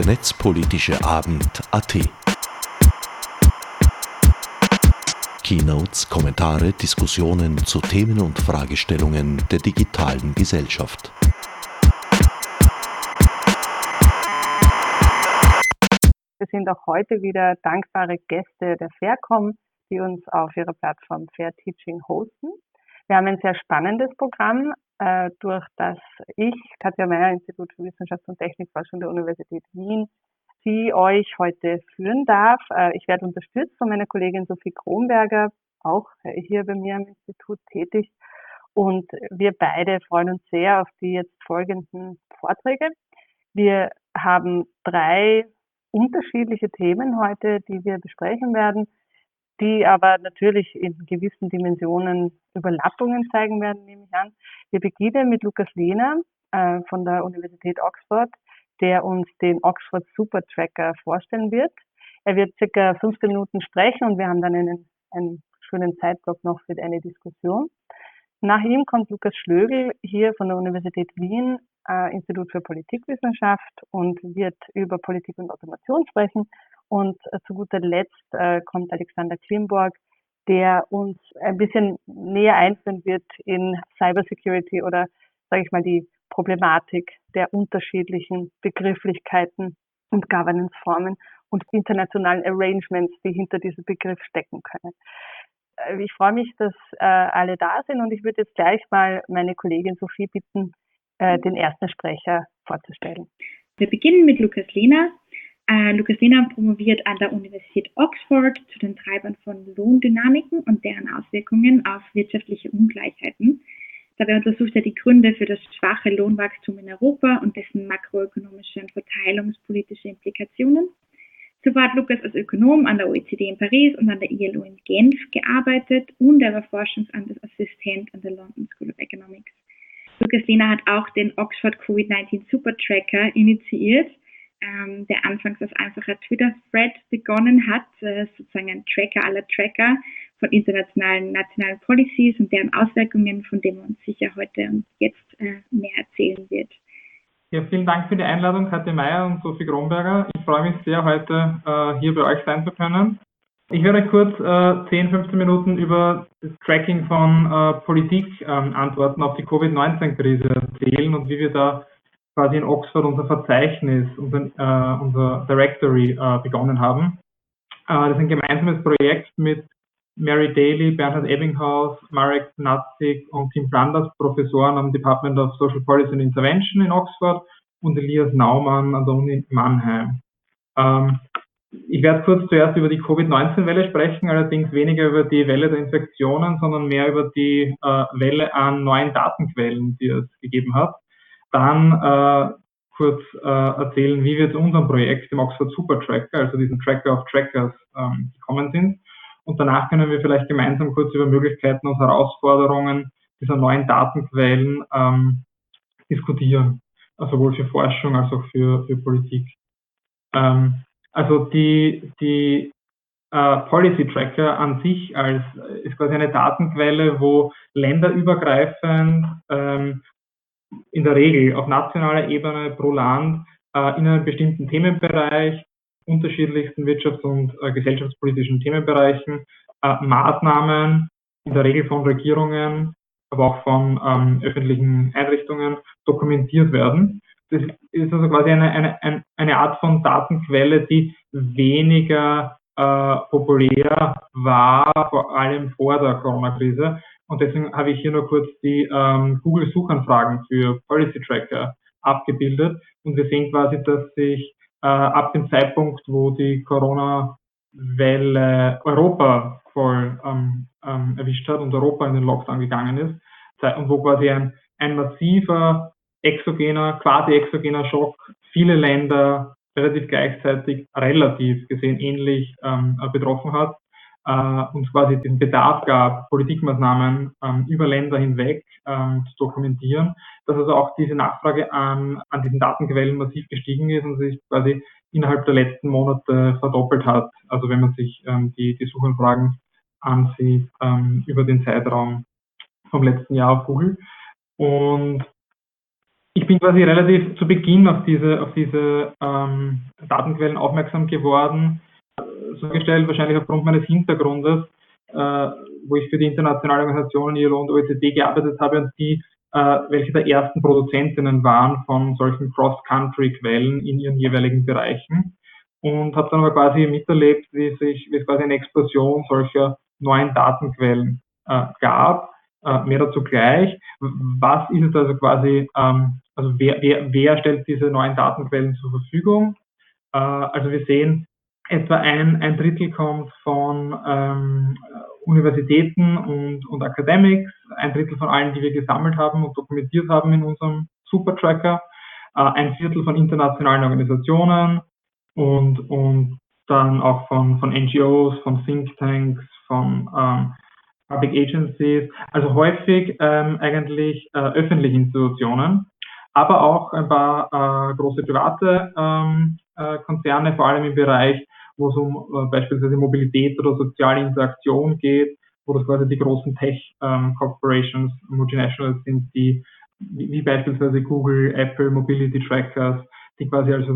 der netzpolitische Abend AT. Keynotes, Kommentare, Diskussionen zu Themen und Fragestellungen der digitalen Gesellschaft. Wir sind auch heute wieder dankbare Gäste der Faircom, die uns auf ihrer Plattform Fair Teaching hosten. Wir haben ein sehr spannendes Programm, äh, durch das ich, Katja Meyer, Institut für Wissenschaft und Technikforschung der Universität Wien, Sie euch heute führen darf. Äh, ich werde unterstützt von meiner Kollegin Sophie Kronberger, auch hier bei mir am Institut tätig. Und wir beide freuen uns sehr auf die jetzt folgenden Vorträge. Wir haben drei unterschiedliche Themen heute, die wir besprechen werden die aber natürlich in gewissen Dimensionen Überlappungen zeigen werden, nehme ich an. Wir beginnen mit Lukas Lehner äh, von der Universität Oxford, der uns den Oxford Super Tracker vorstellen wird. Er wird circa 15 Minuten sprechen und wir haben dann einen, einen schönen Zeitblock noch für eine Diskussion. Nach ihm kommt Lukas Schlögel hier von der Universität Wien, äh, Institut für Politikwissenschaft und wird über Politik und Automation sprechen und äh, zu guter Letzt äh, kommt Alexander Klimborg, der uns ein bisschen näher einführen wird in Cybersecurity oder, sage ich mal, die Problematik der unterschiedlichen Begrifflichkeiten und Governance-Formen und internationalen Arrangements, die hinter diesem Begriff stecken können. Äh, ich freue mich, dass äh, alle da sind und ich würde jetzt gleich mal meine Kollegin Sophie bitten, äh, den ersten Sprecher vorzustellen. Wir beginnen mit Lukas Lehner. Äh, Lukas Lehner promoviert an der Universität Oxford zu den Treibern von Lohndynamiken und deren Auswirkungen auf wirtschaftliche Ungleichheiten. Dabei untersucht er die Gründe für das schwache Lohnwachstum in Europa und dessen makroökonomische und verteilungspolitische Implikationen. Zuvor hat Lukas als Ökonom an der OECD in Paris und an der ILO in Genf gearbeitet und er war Forschungsassistent an der London School of Economics. Lukas Lehner hat auch den Oxford Covid-19 Super Tracker initiiert, ähm, der anfangs als einfacher Twitter-Thread begonnen hat, äh, sozusagen ein Tracker aller Tracker von internationalen, nationalen Policies und deren Auswirkungen, von denen uns sicher heute und jetzt äh, mehr erzählen wird. Ja, vielen Dank für die Einladung, Katja Meyer und Sophie Kronberger. Ich freue mich sehr, heute äh, hier bei euch sein zu können. Ich werde kurz äh, 10, 15 Minuten über das Tracking von äh, Politik ähm, antworten auf die Covid-19-Krise erzählen und wie wir da quasi in Oxford unser Verzeichnis, unser, äh, unser Directory äh, begonnen haben. Äh, das ist ein gemeinsames Projekt mit Mary Daly, Bernhard Ebbinghaus, Marek Natzig und Tim Flanders, Professoren am Department of Social Policy and Intervention in Oxford und Elias Naumann an der Uni Mannheim. Ähm, ich werde kurz zuerst über die Covid-19-Welle sprechen, allerdings weniger über die Welle der Infektionen, sondern mehr über die äh, Welle an neuen Datenquellen, die es gegeben hat dann äh, kurz äh, erzählen, wie wir zu unserem Projekt, dem Oxford Super Tracker, also diesem Tracker of Trackers, ähm, gekommen sind. Und danach können wir vielleicht gemeinsam kurz über Möglichkeiten und Herausforderungen dieser neuen Datenquellen ähm, diskutieren, also sowohl für Forschung als auch für, für Politik. Ähm, also die, die äh, Policy Tracker an sich als ist quasi eine Datenquelle, wo länderübergreifend ähm, in der Regel auf nationaler Ebene pro Land äh, in einem bestimmten Themenbereich, unterschiedlichsten wirtschafts- und äh, gesellschaftspolitischen Themenbereichen, äh, Maßnahmen in der Regel von Regierungen, aber auch von ähm, öffentlichen Einrichtungen dokumentiert werden. Das ist also quasi eine, eine, eine Art von Datenquelle, die weniger äh, populär war, vor allem vor der Corona-Krise, und deswegen habe ich hier nur kurz die ähm, Google-Suchanfragen für Policy Tracker abgebildet. Und wir sehen quasi, dass sich äh, ab dem Zeitpunkt, wo die Corona-Welle Europa voll ähm, ähm, erwischt hat und Europa in den Lockdown gegangen ist, und wo quasi ein, ein massiver exogener, quasi exogener Schock viele Länder relativ gleichzeitig relativ gesehen ähnlich ähm, betroffen hat, äh, uns quasi den Bedarf gab, Politikmaßnahmen ähm, über Länder hinweg ähm, zu dokumentieren, dass also auch diese Nachfrage an, an diesen Datenquellen massiv gestiegen ist und sich quasi innerhalb der letzten Monate verdoppelt hat. Also wenn man sich ähm, die, die Suchanfragen ansieht ähm, über den Zeitraum vom letzten Jahr auf Google. Und ich bin quasi relativ zu Beginn auf diese, auf diese ähm, Datenquellen aufmerksam geworden, so gestellt wahrscheinlich aufgrund meines Hintergrundes, äh, wo ich für die internationale Organisation ILO und OECD gearbeitet habe und die äh, welche der ersten Produzentinnen waren von solchen Cross-Country-Quellen in ihren jeweiligen Bereichen und habe dann aber quasi miterlebt, wie sich, wie es quasi eine Explosion solcher neuen Datenquellen äh, gab. Äh, mehr dazu gleich. Was ist es also quasi, ähm, also wer, wer, wer stellt diese neuen Datenquellen zur Verfügung? Äh, also wir sehen, etwa ein, ein Drittel kommt von ähm, Universitäten und, und Academics, ein Drittel von allen, die wir gesammelt haben und dokumentiert haben in unserem Supertracker, äh, ein Viertel von internationalen Organisationen und, und dann auch von, von NGOs, von Thinktanks, von ähm, Public Agencies, also häufig ähm, eigentlich äh, öffentliche Institutionen, aber auch ein paar äh, große private ähm, äh, Konzerne, vor allem im Bereich wo es um äh, beispielsweise Mobilität oder soziale Interaktion geht, wo das quasi die großen Tech-Corporations, ähm, Multinationals sind, die wie, beispielsweise Google, Apple, Mobility Trackers, die quasi also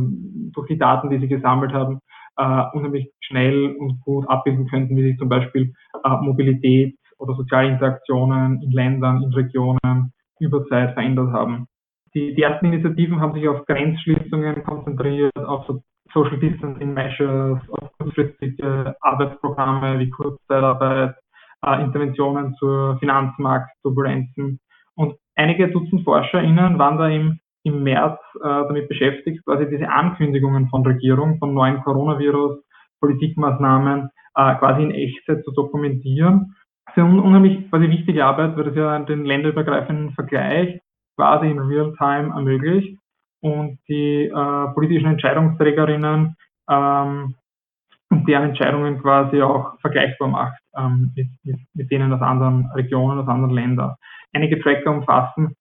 durch die Daten, die sie gesammelt haben, äh, unheimlich schnell und gut abbilden könnten, wie sich zum Beispiel äh, Mobilität oder soziale Interaktionen in Ländern, in Regionen über Zeit verändert haben. Die, die ersten Initiativen haben sich auf Grenzschließungen konzentriert, auf so Social Distancing Measures, kurzfristige Arbeitsprogramme wie Kurzzeitarbeit, äh, Interventionen zur Finanzmarktturbulenzen. Und einige Dutzend ForscherInnen waren da im, im März äh, damit beschäftigt, quasi diese Ankündigungen von Regierung, von neuen Coronavirus, Politikmaßnahmen äh, quasi in Echtzeit zu dokumentieren. Ist eine unheimlich quasi wichtige Arbeit, weil das ja den länderübergreifenden Vergleich quasi in Real-Time ermöglicht und die äh, politischen Entscheidungsträgerinnen ähm, und deren Entscheidungen quasi auch vergleichbar macht ähm, mit, mit, mit denen aus anderen Regionen, aus anderen Ländern. Einige Tracker umfassen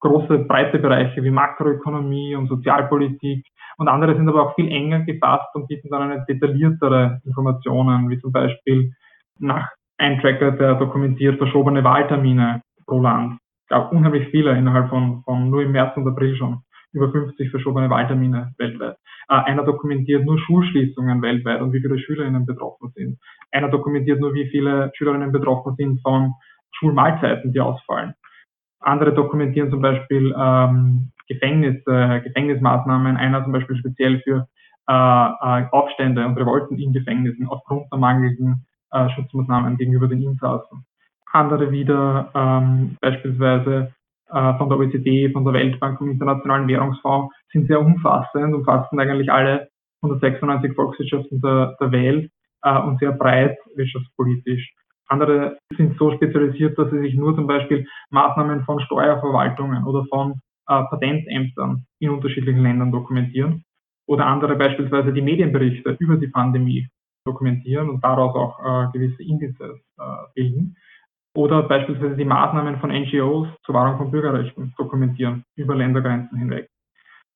große, breite Bereiche wie Makroökonomie und Sozialpolitik und andere sind aber auch viel enger gefasst und bieten dann eine detailliertere Informationen, wie zum Beispiel nach ein Tracker, der dokumentiert verschobene Wahltermine pro Land. Es gab unheimlich viele innerhalb von, von nur im März und April schon über 50 verschobene Wahltermine weltweit. Äh, einer dokumentiert nur Schulschließungen weltweit und wie viele Schülerinnen betroffen sind. Einer dokumentiert nur, wie viele Schülerinnen betroffen sind von Schulmahlzeiten, die ausfallen. Andere dokumentieren zum Beispiel ähm, Gefängnisse, Gefängnismaßnahmen. Einer zum Beispiel speziell für äh, äh, Aufstände und Revolten in Gefängnissen aufgrund der mangelnden äh, Schutzmaßnahmen gegenüber den Insassen. Andere wieder ähm, beispielsweise von der OECD, von der Weltbank, vom Internationalen Währungsfonds sind sehr umfassend, umfassen eigentlich alle 196 Volkswirtschaften der, der Welt äh, und sehr breit wirtschaftspolitisch. Andere sind so spezialisiert, dass sie sich nur zum Beispiel Maßnahmen von Steuerverwaltungen oder von äh, Patentämtern in unterschiedlichen Ländern dokumentieren. Oder andere beispielsweise die Medienberichte über die Pandemie dokumentieren und daraus auch äh, gewisse Indizes äh, bilden oder beispielsweise die Maßnahmen von NGOs zur Wahrung von Bürgerrechten dokumentieren über Ländergrenzen hinweg.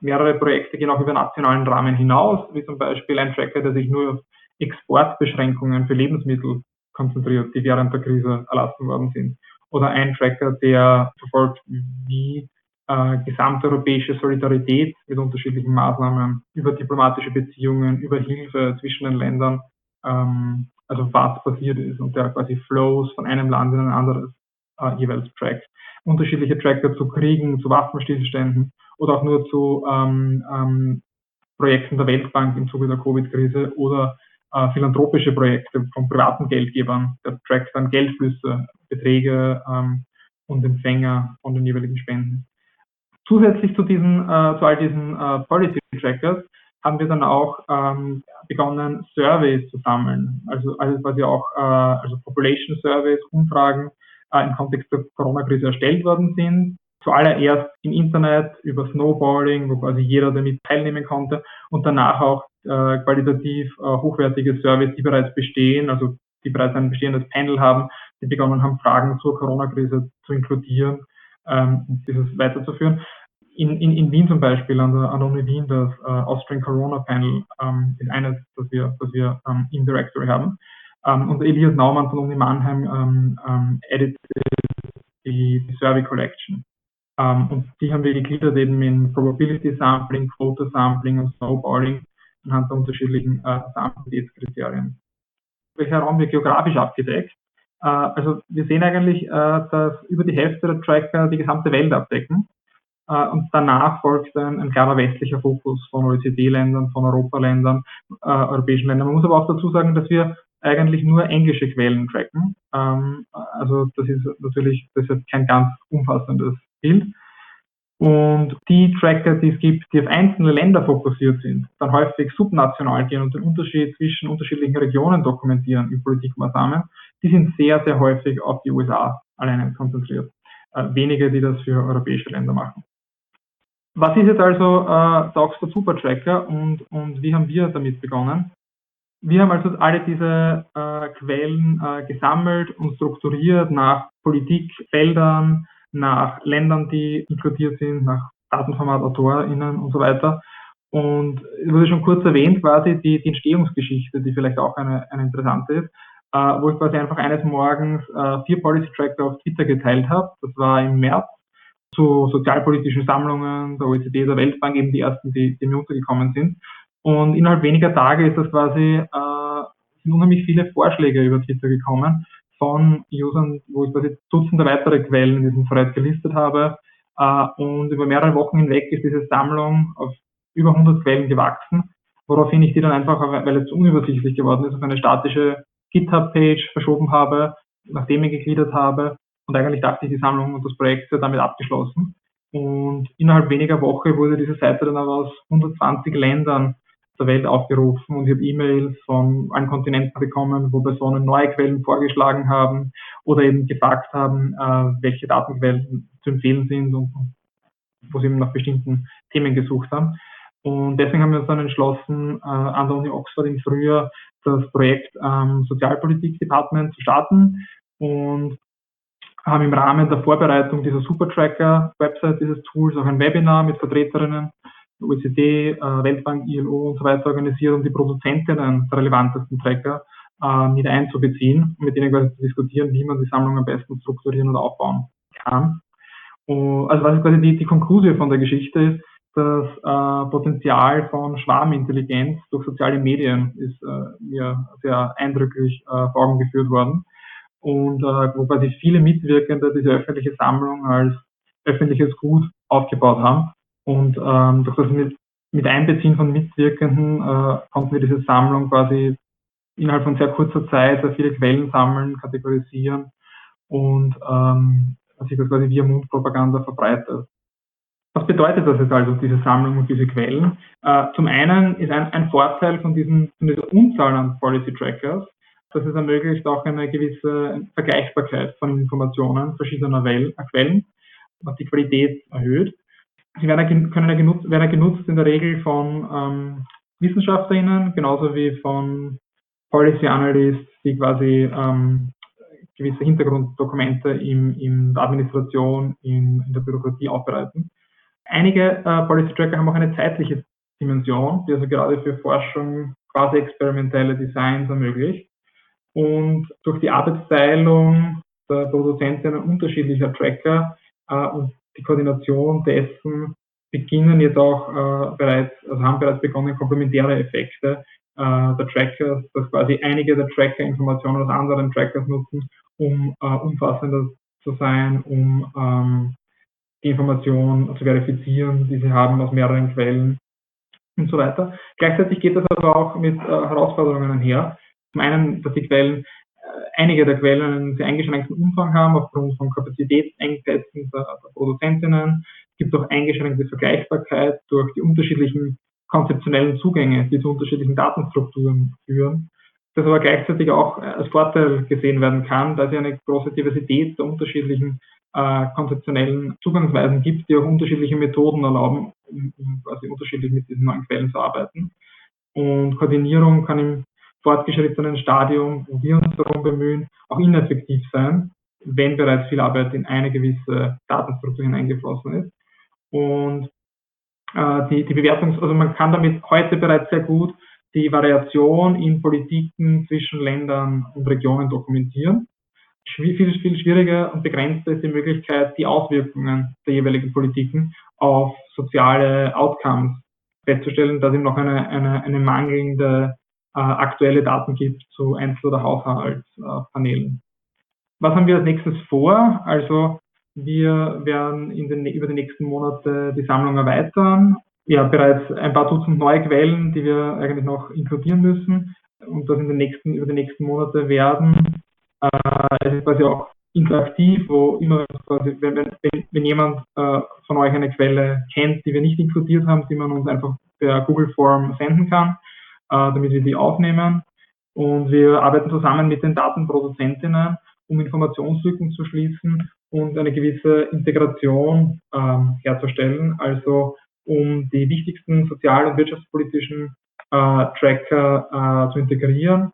Mehrere Projekte gehen auch über nationalen Rahmen hinaus, wie zum Beispiel ein Tracker, der sich nur auf Exportbeschränkungen für Lebensmittel konzentriert, die während der Krise erlassen worden sind. Oder ein Tracker, der verfolgt, wie äh, gesamteuropäische Solidarität mit unterschiedlichen Maßnahmen über diplomatische Beziehungen, über Hilfe zwischen den Ländern ähm, also was passiert ist und der quasi Flows von einem Land in ein anderes äh, jeweils trackt. Unterschiedliche Tracker zu Kriegen, zu Waffenstillständen oder auch nur zu ähm, ähm, Projekten der Weltbank im Zuge der Covid-Krise oder äh, philanthropische Projekte von privaten Geldgebern. Der trackt dann Geldflüsse, Beträge ähm, und Empfänger von den jeweiligen Spenden. Zusätzlich zu diesen, äh, zu all diesen äh, Policy Trackers haben wir dann auch ähm, begonnen, Surveys zu sammeln. Also, also quasi auch äh, also Population Surveys, Umfragen äh, im Kontext der Corona-Krise erstellt worden sind. Zuallererst im Internet über Snowballing, wo quasi jeder damit teilnehmen konnte und danach auch äh, qualitativ äh, hochwertige Surveys, die bereits bestehen, also die bereits ein bestehendes Panel haben, die begonnen haben, Fragen zur Corona-Krise zu inkludieren, ähm, dieses weiterzuführen in, in, in Wien zum Beispiel, an der, Uni Wien, das äh, Austrian Corona Panel ähm, ist eines, das wir, das wir ähm, im Directory haben. Ähm, und Elias Naumann von Uni Mannheim ähm, ähm, editet die, die Survey Collection. Ähm, und die haben wir gegliedert eben in Probability Sampling, Quota Sampling und Snowballing anhand der unterschiedlichen äh, Samplabilitätskriterien. Welcher Raum wird geografisch abgedeckt? Äh, also wir sehen eigentlich, äh, dass über die Hälfte der Tracker die gesamte Welt abdecken. Äh, und danach folgt ein, ein klarer westlicher Fokus von OECD-Ländern, von Europaländern, äh, europäischen Ländern. Man muss aber auch dazu sagen, dass wir eigentlich nur englische Quellen tracken. Ähm, also das ist natürlich das ist kein ganz umfassendes Bild. Und die Tracker, die es gibt, die auf einzelne Länder fokussiert sind, dann häufig subnational gehen und den Unterschied zwischen unterschiedlichen Regionen dokumentieren in Politikmaßnahmen, die sind sehr, sehr häufig auf die USA alleine konzentriert. Äh, wenige, die das für europäische Länder machen. Was ist jetzt also äh, der Oxford Supertracker und, und wie haben wir damit begonnen? Wir haben also alle diese äh, Quellen äh, gesammelt und strukturiert nach Politikfeldern, nach Ländern, die inkludiert sind, nach Datenformat, AutorInnen und so weiter. Und es wurde schon kurz erwähnt, quasi die, die Entstehungsgeschichte, die vielleicht auch eine, eine interessante ist, äh, wo ich quasi einfach eines Morgens äh, vier Policy Tracker auf Twitter geteilt habe. Das war im März zu sozialpolitischen Sammlungen der OECD, der Weltbank, eben die ersten, die, die mir untergekommen sind. Und innerhalb weniger Tage ist das quasi, äh, sind unheimlich viele Vorschläge über Twitter gekommen von Usern, wo ich quasi Dutzende weitere Quellen in diesem Thread gelistet habe. Äh, und über mehrere Wochen hinweg ist diese Sammlung auf über 100 Quellen gewachsen, woraufhin ich die dann einfach, weil es unübersichtlich geworden ist, auf eine statische GitHub-Page verschoben habe, nachdem ich gegliedert habe. Und eigentlich dachte ich, die Sammlung und das Projekt sei damit abgeschlossen. Und innerhalb weniger Woche wurde diese Seite dann aber aus 120 Ländern der Welt aufgerufen und ich habe E-Mails von allen Kontinenten bekommen, wo Personen neue Quellen vorgeschlagen haben oder eben gefragt haben, äh, welche Datenquellen zu empfehlen sind und, wo sie eben nach bestimmten Themen gesucht haben. Und deswegen haben wir uns dann entschlossen, äh, an der Uni Oxford im Frühjahr das Projekt ähm, Sozialpolitik-Department zu starten und haben im Rahmen der Vorbereitung dieser Supertracker-Website dieses Tools auch ein Webinar mit Vertreterinnen OECD, äh, Weltbank, ILO und so weiter organisiert, um die Produzentinnen der relevantesten Tracker äh, mit einzubeziehen, mit denen quasi zu diskutieren, wie man die Sammlung am besten strukturieren und aufbauen kann. Und, also was quasi die, die Konklusion von der Geschichte ist, das äh, Potenzial von Schwarmintelligenz durch soziale Medien ist äh, mir sehr eindrücklich äh, vor Augen geführt worden. Und äh, wo quasi viele Mitwirkende diese öffentliche Sammlung als öffentliches Gut aufgebaut haben und ähm, durch das mit, mit Einbeziehen von Mitwirkenden äh, konnten wir diese Sammlung quasi innerhalb von sehr kurzer Zeit sehr viele Quellen sammeln, kategorisieren und ähm, sich das quasi via Mundpropaganda verbreitet. Was bedeutet das jetzt also, diese Sammlung und diese Quellen? Äh, zum einen ist ein, ein Vorteil von, diesen, von dieser Unzahl an Policy Trackers, dass es ermöglicht auch eine gewisse Vergleichbarkeit von Informationen verschiedener Quellen, was die Qualität erhöht sie werden, können genutzt, werden genutzt in der Regel von ähm, WissenschaftlerInnen, genauso wie von Policy Analysts, die quasi ähm, gewisse Hintergrunddokumente im, in der Administration, in, in der Bürokratie aufbereiten. Einige äh, Policy Tracker haben auch eine zeitliche Dimension, die also gerade für Forschung quasi experimentelle Designs ermöglicht. Und durch die Arbeitsteilung der Produzentinnen unterschiedlicher Tracker äh, und die Koordination dessen beginnen jetzt auch äh, bereits, also haben bereits begonnen, komplementäre Effekte äh, der Trackers, dass quasi einige der Tracker Informationen aus anderen Trackers nutzen, um äh, umfassender zu sein, um ähm, die Information zu verifizieren, die sie haben aus mehreren Quellen und so weiter. Gleichzeitig geht das aber auch mit äh, Herausforderungen einher. Zum einen, dass die Quellen einige der Quellen einen sehr eingeschränkten Umfang haben aufgrund von Kapazitätsengpässen der, der Produzentinnen. Es gibt auch eingeschränkte Vergleichbarkeit durch die unterschiedlichen konzeptionellen Zugänge, die zu unterschiedlichen Datenstrukturen führen. Das aber gleichzeitig auch als Vorteil gesehen werden kann, da es eine große Diversität der unterschiedlichen äh, konzeptionellen Zugangsweisen gibt, die auch unterschiedliche Methoden erlauben, um, um quasi unterschiedlich mit diesen neuen Quellen zu arbeiten. Und Koordinierung kann im fortgeschrittenen Stadium, wo wir uns darum bemühen, auch ineffektiv sein, wenn bereits viel Arbeit in eine gewisse Datenstruktur hineingeflossen ist. Und äh, die, die Bewertungs-, also man kann damit heute bereits sehr gut die Variation in Politiken zwischen Ländern und Regionen dokumentieren. viel, viel schwieriger und begrenzter ist die Möglichkeit, die Auswirkungen der jeweiligen Politiken auf soziale Outcomes festzustellen, dass es noch eine, eine, eine mangelnde aktuelle Daten gibt zu Einzel- oder Haushaltspanelen. Was haben wir als nächstes vor? Also wir werden den, über die nächsten Monate die Sammlung erweitern. Ja, bereits ein paar Dutzend neue Quellen, die wir eigentlich noch inkludieren müssen und das in den nächsten, über die nächsten Monate werden. Äh, es ist quasi auch interaktiv, wo immer quasi, wenn, wenn, wenn jemand äh, von euch eine Quelle kennt, die wir nicht inkludiert haben, die man uns einfach per Google Form senden kann, äh, damit wir die aufnehmen. Und wir arbeiten zusammen mit den Datenproduzentinnen, um Informationslücken zu schließen und eine gewisse Integration ähm, herzustellen, also um die wichtigsten sozial- und wirtschaftspolitischen äh, Tracker äh, zu integrieren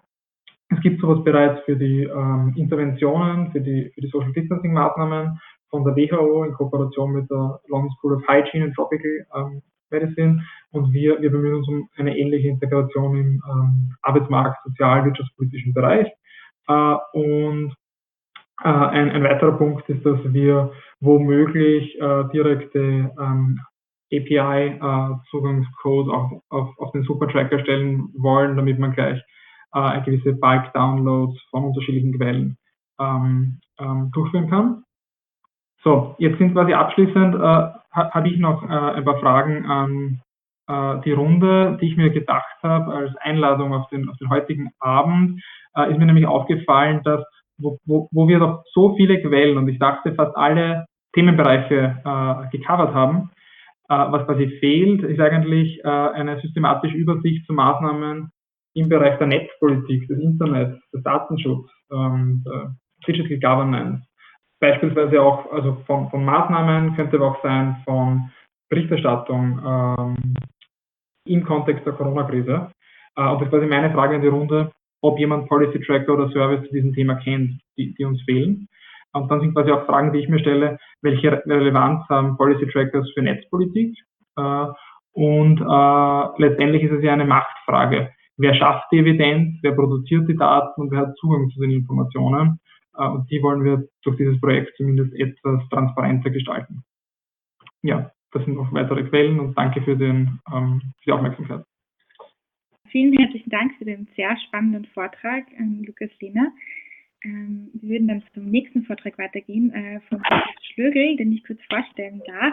es gibt sowas bereits für die ähm, Interventionen, für die, für die Social Distancing Maßnahmen von der WHO in Kooperation mit der London School of Hygiene and Tropical ähm, Medicine. Und wir, wir bemühen uns um eine ähnliche Integration im ähm, Arbeitsmarkt, sozial, wirtschaftspolitischen Bereich. Äh, und äh, ein, ein weiterer Punkt ist, dass wir womöglich äh, direkte ähm, API-Zugangscode äh, auf, auf, auf den Supertracker stellen wollen, damit man gleich äh, gewisse Bulk-Downloads von unterschiedlichen Quellen ähm, ähm, durchführen kann. So, jetzt sind quasi abschließend, äh, habe ich noch äh, ein paar Fragen an äh, die Runde, die ich mir gedacht habe als Einladung auf den, auf den heutigen Abend. Äh, ist mir nämlich aufgefallen, dass wo, wo, wo wir doch so viele Quellen und ich dachte fast alle Themenbereiche äh, gecovert haben, äh, was quasi fehlt, ist eigentlich äh, eine systematische Übersicht zu Maßnahmen im Bereich der Netzpolitik, des Internets, des Datenschutzes, ähm, der Digital Governance, beispielsweise auch also von, von Maßnahmen, könnte aber auch sein von Berichterstattung ähm, im Kontext der Corona-Krise. Äh, und das ist quasi meine Frage in die Runde, ob jemand Policy Tracker oder Service zu diesem Thema kennt, die, die uns fehlen. Und dann sind quasi auch Fragen, die ich mir stelle, welche Relevanz haben Policy Trackers für Netzpolitik? Äh, und äh, letztendlich ist es ja eine Machtfrage wer schafft die Evidenz, wer produziert die Daten und wer hat Zugang zu den Informationen. Äh, und die wollen wir durch dieses Projekt zumindest etwas transparenter gestalten. Ja, das sind noch weitere Quellen und danke für, den, ähm, für die Aufmerksamkeit. Vielen herzlichen Dank für den sehr spannenden Vortrag, ähm, Lukas Lehner. Ähm, wir würden dann zum nächsten Vortrag weitergehen äh, von Lukas Schlögel, den ich kurz vorstellen darf.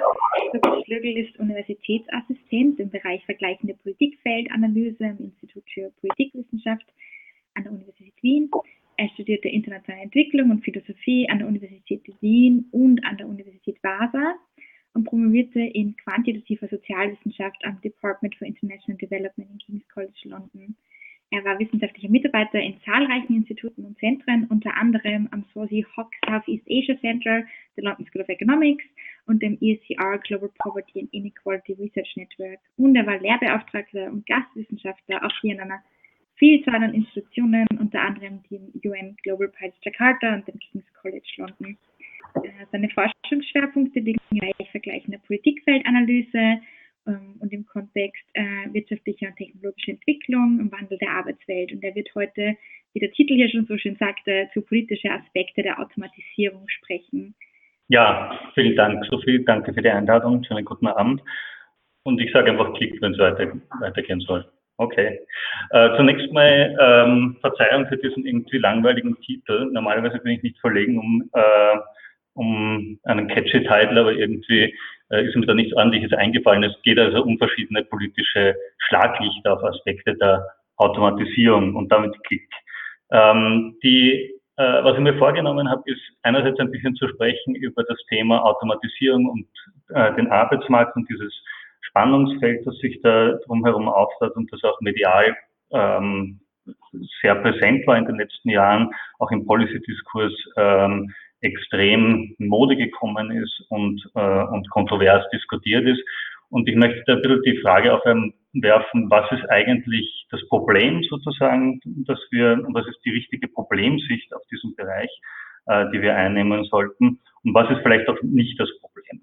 Lukas Schlögel ist Universitätsassistent im Bereich vergleichende Politikfeldanalyse am Institut für Politikwissenschaft an der Universität Wien. Er studierte internationale Entwicklung und Philosophie an der Universität Wien und an der Universität Vasa und promovierte in quantitativer Sozialwissenschaft am Department for International Development in King's College London. Er war wissenschaftlicher Mitarbeiter in zahlreichen Instituten und Zentren, unter anderem am Sosi Hock Southeast Asia Center, der London School of Economics und dem ESCR Global Poverty and Inequality Research Network. Und er war Lehrbeauftragter und Gastwissenschaftler auch hier in einer Vielzahl an Institutionen, unter anderem dem UN Global Prize Jakarta und dem King's College London. Äh, seine Forschungsschwerpunkte liegen im Bereich vergleichender Politikfeldanalyse, ähm, und im Kontext äh, wirtschaftlicher und technologischer Entwicklung im Wandel der Arbeitswelt. Und er wird heute, wie der Titel hier schon so schön sagte, zu politischen Aspekte der Automatisierung sprechen. Ja, vielen Dank, Sophie. Danke für die Einladung. Schönen guten Abend. Und ich sage einfach Klick, wenn es weiter, weitergehen soll. Okay. Äh, zunächst mal ähm, Verzeihung für diesen irgendwie langweiligen Titel. Normalerweise bin ich nicht verlegen, um, äh, um einen catchy Titel, aber irgendwie äh, ist mir da nichts ordentliches eingefallen. Es geht also um verschiedene politische Schlaglichter auf Aspekte der Automatisierung und damit Klick. Ähm, die, äh, was ich mir vorgenommen habe, ist einerseits ein bisschen zu sprechen über das Thema Automatisierung und äh, den Arbeitsmarkt und dieses Spannungsfeld, das sich da drumherum auftat und das auch medial ähm, sehr präsent war in den letzten Jahren, auch im Policy-Diskurs ähm, extrem Mode gekommen ist und, äh, und kontrovers diskutiert ist. Und ich möchte da ein bisschen die Frage aufwerfen, was ist eigentlich das Problem sozusagen, dass wir, was ist die richtige Problemsicht auf diesem Bereich, äh, die wir einnehmen sollten und was ist vielleicht auch nicht das Problem.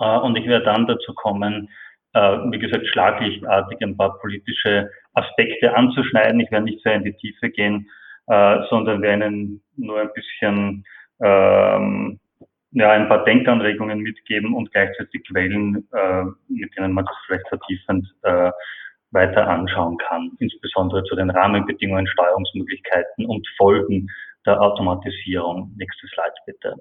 Äh, und ich werde dann dazu kommen, äh, wie gesagt, schlaglichtartig ein paar politische Aspekte anzuschneiden. Ich werde nicht sehr in die Tiefe gehen, äh, sondern werde Ihnen nur ein bisschen ähm, ja, ein paar Denkanregungen mitgeben und gleichzeitig Quellen, mit denen man das vielleicht vertiefend weiter anschauen kann, insbesondere zu den Rahmenbedingungen, Steuerungsmöglichkeiten und Folgen der Automatisierung. Nächstes Slide bitte.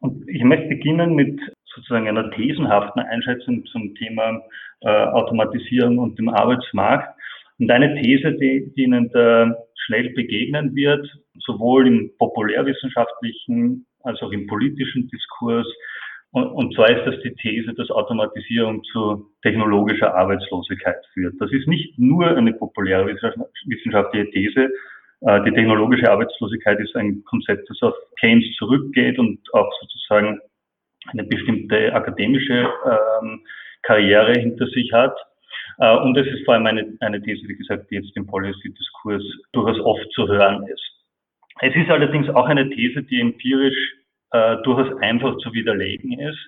Und ich möchte beginnen mit sozusagen einer thesenhaften Einschätzung zum Thema äh, Automatisierung und dem Arbeitsmarkt. Und eine These, die, die Ihnen da schnell begegnen wird, sowohl im populärwissenschaftlichen als auch im politischen Diskurs. Und, zwar ist das die These, dass Automatisierung zu technologischer Arbeitslosigkeit führt. Das ist nicht nur eine populäre wissenschaftliche These. Äh, die technologische Arbeitslosigkeit ist ein Konzept, das auf Keynes zurückgeht und auch sozusagen eine bestimmte akademische ähm, Karriere hinter sich hat. Äh, und es ist vor allem eine, eine These, wie gesagt, die jetzt im Policy-Diskurs durchaus oft zu hören ist. Es ist allerdings auch eine These, die empirisch äh, durchaus einfach zu widerlegen ist,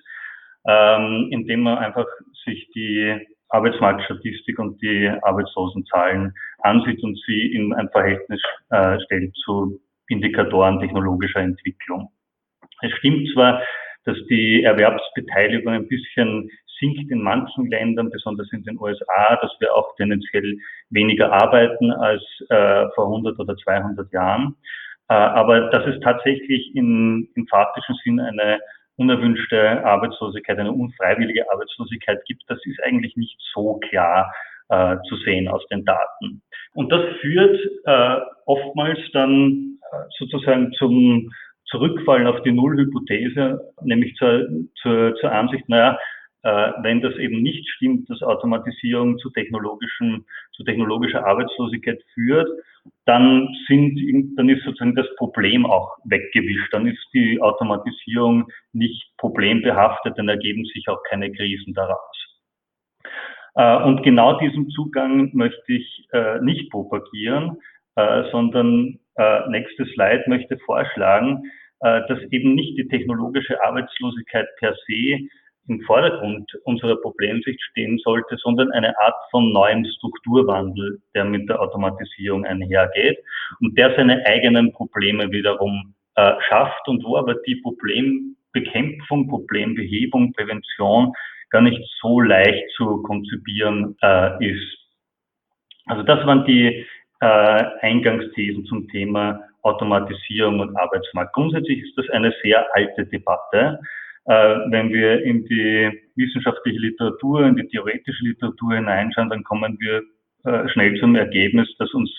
ähm, indem man einfach sich die Arbeitsmarktstatistik und die Arbeitslosenzahlen ansieht und sie in ein Verhältnis äh, stellt zu Indikatoren technologischer Entwicklung. Es stimmt zwar, dass die Erwerbsbeteiligung ein bisschen sinkt in manchen Ländern, besonders in den USA, dass wir auch tendenziell weniger arbeiten als äh, vor 100 oder 200 Jahren. Äh, aber dass es tatsächlich in, im faktischen Sinn eine unerwünschte Arbeitslosigkeit, eine unfreiwillige Arbeitslosigkeit gibt, das ist eigentlich nicht so klar äh, zu sehen aus den Daten. Und das führt äh, oftmals dann äh, sozusagen zum Zurückfallen auf die Nullhypothese, nämlich zur, zur, zur Ansicht, naja, äh, wenn das eben nicht stimmt, dass Automatisierung zu technologischen, zu technologischer Arbeitslosigkeit führt, dann sind, dann ist sozusagen das Problem auch weggewischt. Dann ist die Automatisierung nicht problembehaftet, dann ergeben sich auch keine Krisen daraus. Äh, und genau diesen Zugang möchte ich äh, nicht propagieren, sondern nächstes Slide möchte vorschlagen, dass eben nicht die technologische Arbeitslosigkeit per se im Vordergrund unserer Problemsicht stehen sollte, sondern eine Art von neuem Strukturwandel, der mit der Automatisierung einhergeht und der seine eigenen Probleme wiederum äh, schafft und wo aber die Problembekämpfung, Problembehebung, Prävention gar nicht so leicht zu konzipieren äh, ist. Also das waren die äh, Eingangsthesen zum Thema Automatisierung und Arbeitsmarkt. Grundsätzlich ist das eine sehr alte Debatte. Äh, wenn wir in die wissenschaftliche Literatur, in die theoretische Literatur hineinschauen, dann kommen wir äh, schnell zum Ergebnis, dass uns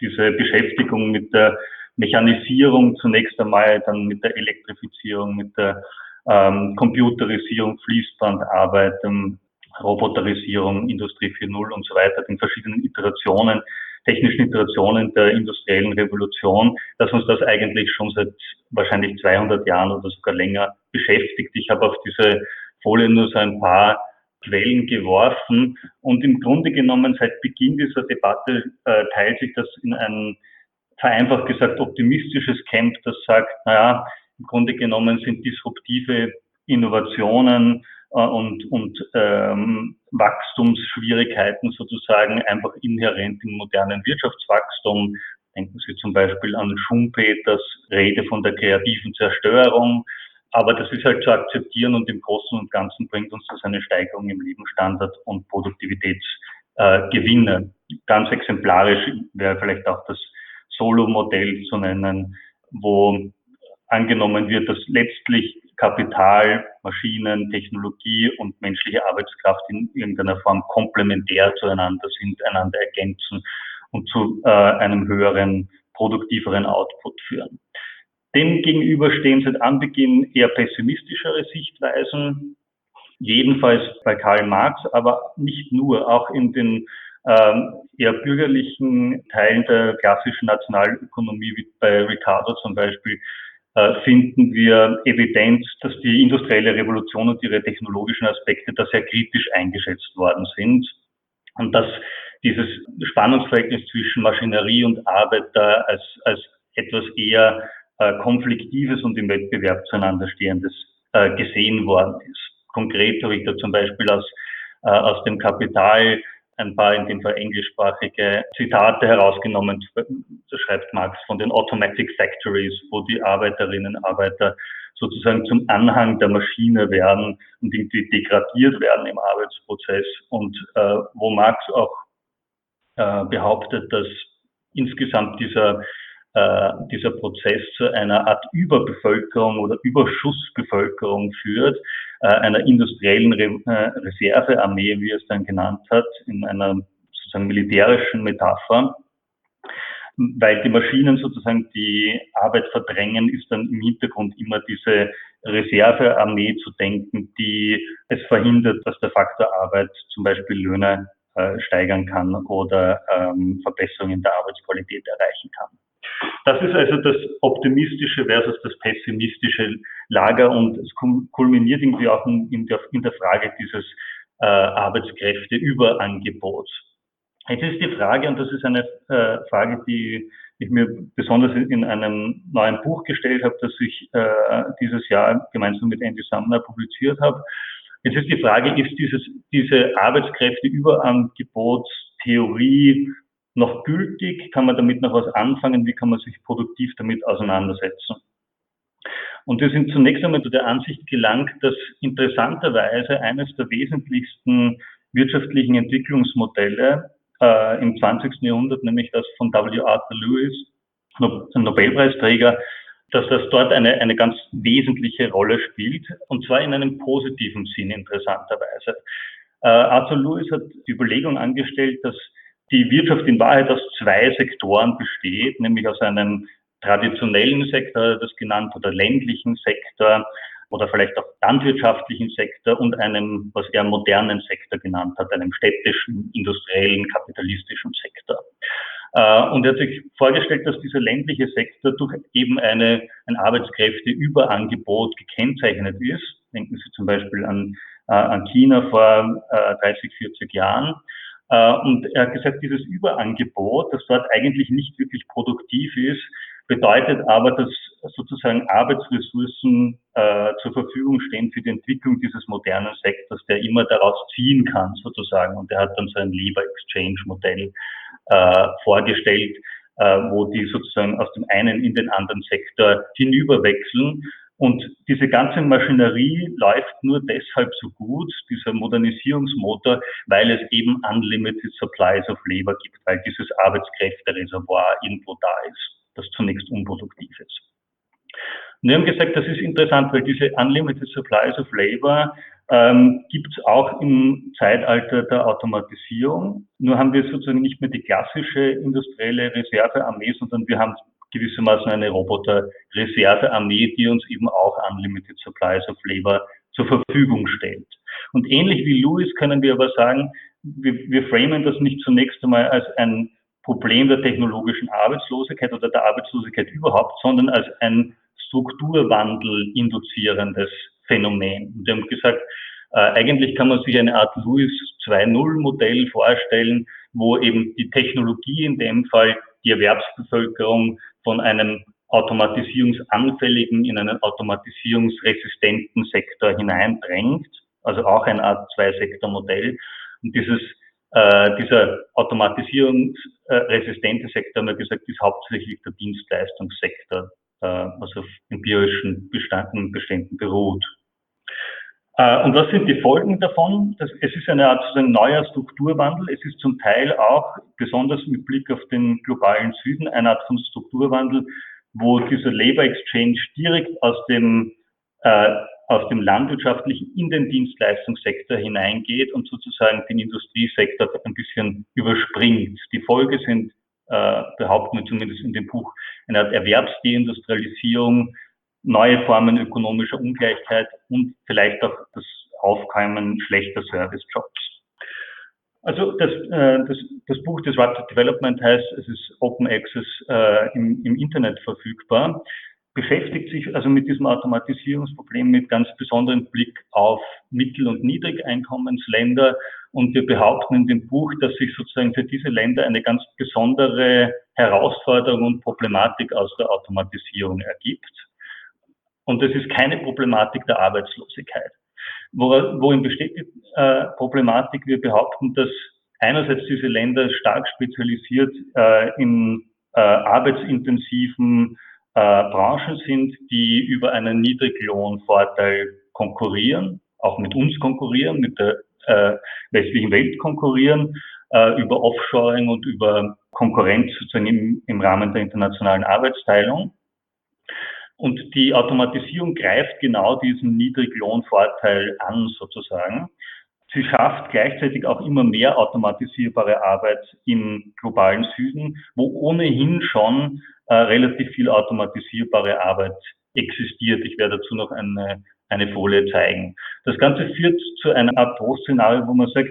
diese Beschäftigung mit der Mechanisierung zunächst einmal, dann mit der Elektrifizierung, mit der ähm, Computerisierung, Fließbandarbeit, ähm, Roboterisierung, Industrie 4.0 und so weiter, den verschiedenen Iterationen technischen Iterationen der industriellen Revolution, dass uns das eigentlich schon seit wahrscheinlich 200 Jahren oder sogar länger beschäftigt. Ich habe auf diese Folie nur so ein paar Quellen geworfen und im Grunde genommen seit Beginn dieser Debatte äh, teilt sich das in ein vereinfacht gesagt optimistisches Camp, das sagt, naja, im Grunde genommen sind disruptive Innovationen äh, und, und ähm, Wachstumsschwierigkeiten sozusagen einfach inhärent im modernen Wirtschaftswachstum. Denken Sie zum Beispiel an Schumpeters Rede von der kreativen Zerstörung. Aber das ist halt zu akzeptieren und im Großen und Ganzen bringt uns das eine Steigerung im Lebensstandard und Produktivitätsgewinne. Äh, Ganz exemplarisch wäre vielleicht auch das Solo-Modell zu nennen, wo angenommen wird, dass letztlich Kapital, Maschinen, Technologie und menschliche Arbeitskraft in irgendeiner Form komplementär zueinander sind, einander ergänzen und zu äh, einem höheren, produktiveren Output führen. Dem gegenüber stehen seit Anbeginn eher pessimistischere Sichtweisen, jedenfalls bei Karl Marx, aber nicht nur, auch in den ähm, eher bürgerlichen Teilen der klassischen Nationalökonomie, wie bei Ricardo zum Beispiel, finden wir Evidenz, dass die industrielle Revolution und ihre technologischen Aspekte da sehr kritisch eingeschätzt worden sind und dass dieses Spannungsverhältnis zwischen Maschinerie und Arbeit da als, als etwas eher äh, konfliktives und im Wettbewerb zueinander stehendes äh, gesehen worden ist. Konkret habe ich da zum Beispiel aus, äh, aus dem Kapital ein paar in dem Fall englischsprachige Zitate herausgenommen. So schreibt Marx von den Automatic Factories, wo die Arbeiterinnen und Arbeiter sozusagen zum Anhang der Maschine werden und irgendwie degradiert werden im Arbeitsprozess und äh, wo Marx auch äh, behauptet, dass insgesamt dieser äh, dieser Prozess zu einer Art Überbevölkerung oder Überschussbevölkerung führt, äh, einer industriellen Re äh, Reservearmee, wie er es dann genannt hat, in einer sozusagen militärischen Metapher. Weil die Maschinen sozusagen die Arbeit verdrängen, ist dann im Hintergrund immer diese Reservearmee zu denken, die es verhindert, dass der Faktor Arbeit zum Beispiel Löhne äh, steigern kann oder ähm, Verbesserungen der Arbeitsqualität erreichen kann. Das ist also das optimistische versus das pessimistische Lager und es kulminiert irgendwie auch in der, in der Frage dieses äh, Arbeitskräfteüberangebots. Jetzt ist die Frage, und das ist eine äh, Frage, die ich mir besonders in einem neuen Buch gestellt habe, das ich äh, dieses Jahr gemeinsam mit Andy Sumner publiziert habe. Jetzt ist die Frage, ist dieses, diese Arbeitskräfteüberangebotstheorie noch gültig? Kann man damit noch was anfangen? Wie kann man sich produktiv damit auseinandersetzen? Und wir sind zunächst einmal zu der Ansicht gelangt, dass interessanterweise eines der wesentlichsten wirtschaftlichen Entwicklungsmodelle äh, im 20. Jahrhundert, nämlich das von W. Arthur Lewis, Nobelpreisträger, dass das dort eine, eine ganz wesentliche Rolle spielt, und zwar in einem positiven Sinn interessanterweise. Äh, Arthur Lewis hat die Überlegung angestellt, dass die Wirtschaft in Wahrheit aus zwei Sektoren besteht, nämlich aus einem traditionellen Sektor, das genannt, oder ländlichen Sektor oder vielleicht auch landwirtschaftlichen Sektor und einem, was er modernen Sektor genannt hat, einem städtischen, industriellen, kapitalistischen Sektor. Äh, und er hat sich vorgestellt, dass dieser ländliche Sektor durch eben eine, ein Arbeitskräfteüberangebot gekennzeichnet ist. Denken Sie zum Beispiel an, äh, an China vor 30, äh, 40 Jahren. Äh, und er hat gesagt, dieses Überangebot, das dort eigentlich nicht wirklich produktiv ist, bedeutet aber, dass sozusagen Arbeitsressourcen äh, zur Verfügung stehen für die Entwicklung dieses modernen Sektors, der immer daraus ziehen kann, sozusagen. Und er hat dann so ein Labor Exchange Modell äh, vorgestellt, äh, wo die sozusagen aus dem einen in den anderen Sektor hinüberwechseln und diese ganze Maschinerie läuft nur deshalb so gut, dieser Modernisierungsmotor, weil es eben unlimited supplies of labor gibt, weil dieses Arbeitskräftereservoir irgendwo da ist, das zunächst unproduktiv ist. Und wir haben gesagt, das ist interessant, weil diese unlimited supplies of labor ähm, gibt es auch im Zeitalter der Automatisierung. Nur haben wir sozusagen nicht mehr die klassische industrielle Reservearmee, sondern wir haben gewissermaßen eine Roboter-Reservearmee, die uns eben auch Unlimited Supplies of Labor zur Verfügung stellt. Und ähnlich wie Lewis können wir aber sagen, wir, wir framen das nicht zunächst einmal als ein Problem der technologischen Arbeitslosigkeit oder der Arbeitslosigkeit überhaupt, sondern als ein Strukturwandel induzierendes Phänomen. Und wir haben gesagt, äh, eigentlich kann man sich eine Art Lewis 2.0 Modell vorstellen, wo eben die Technologie in dem Fall die Erwerbsbevölkerung von einem automatisierungsanfälligen in einen automatisierungsresistenten Sektor hineindrängt, also auch eine Art Zwei-Sektor-Modell. Und dieses, äh, dieser automatisierungsresistente Sektor, haben wir gesagt, ist hauptsächlich der Dienstleistungssektor, äh, was auf empirischen Beständen beruht. Äh, und was sind die Folgen davon? Das, es ist eine Art sozusagen neuer Strukturwandel. Es ist zum Teil auch, besonders mit Blick auf den globalen Süden, eine Art von Strukturwandel, wo dieser Labor Exchange direkt aus dem, äh, aus dem landwirtschaftlichen in den Dienstleistungssektor hineingeht und sozusagen den Industriesektor ein bisschen überspringt. Die Folge sind, äh, behaupten wir zumindest in dem Buch, eine Art Erwerbsdeindustrialisierung, neue Formen ökonomischer Ungleichheit und vielleicht auch das Aufkeimen schlechter Servicejobs. Also das, äh, das, das Buch Disruptive Development heißt, es ist Open Access äh, im, im Internet verfügbar, beschäftigt sich also mit diesem Automatisierungsproblem mit ganz besonderem Blick auf Mittel- und Niedrigeinkommensländer. Und wir behaupten in dem Buch, dass sich sozusagen für diese Länder eine ganz besondere Herausforderung und Problematik aus der Automatisierung ergibt. Und das ist keine Problematik der Arbeitslosigkeit. Worin besteht die äh, Problematik? Wir behaupten, dass einerseits diese Länder stark spezialisiert äh, in äh, arbeitsintensiven Branchen sind, die über einen Niedriglohnvorteil konkurrieren, auch mit uns konkurrieren, mit der westlichen Welt konkurrieren, über Offshoring und über Konkurrenz sozusagen im Rahmen der internationalen Arbeitsteilung. Und die Automatisierung greift genau diesen Niedriglohnvorteil an, sozusagen. Sie schafft gleichzeitig auch immer mehr automatisierbare Arbeit im globalen Süden, wo ohnehin schon äh, relativ viel automatisierbare Arbeit existiert. Ich werde dazu noch eine, eine Folie zeigen. Das Ganze führt zu einem Art Großszenario, wo man sagt,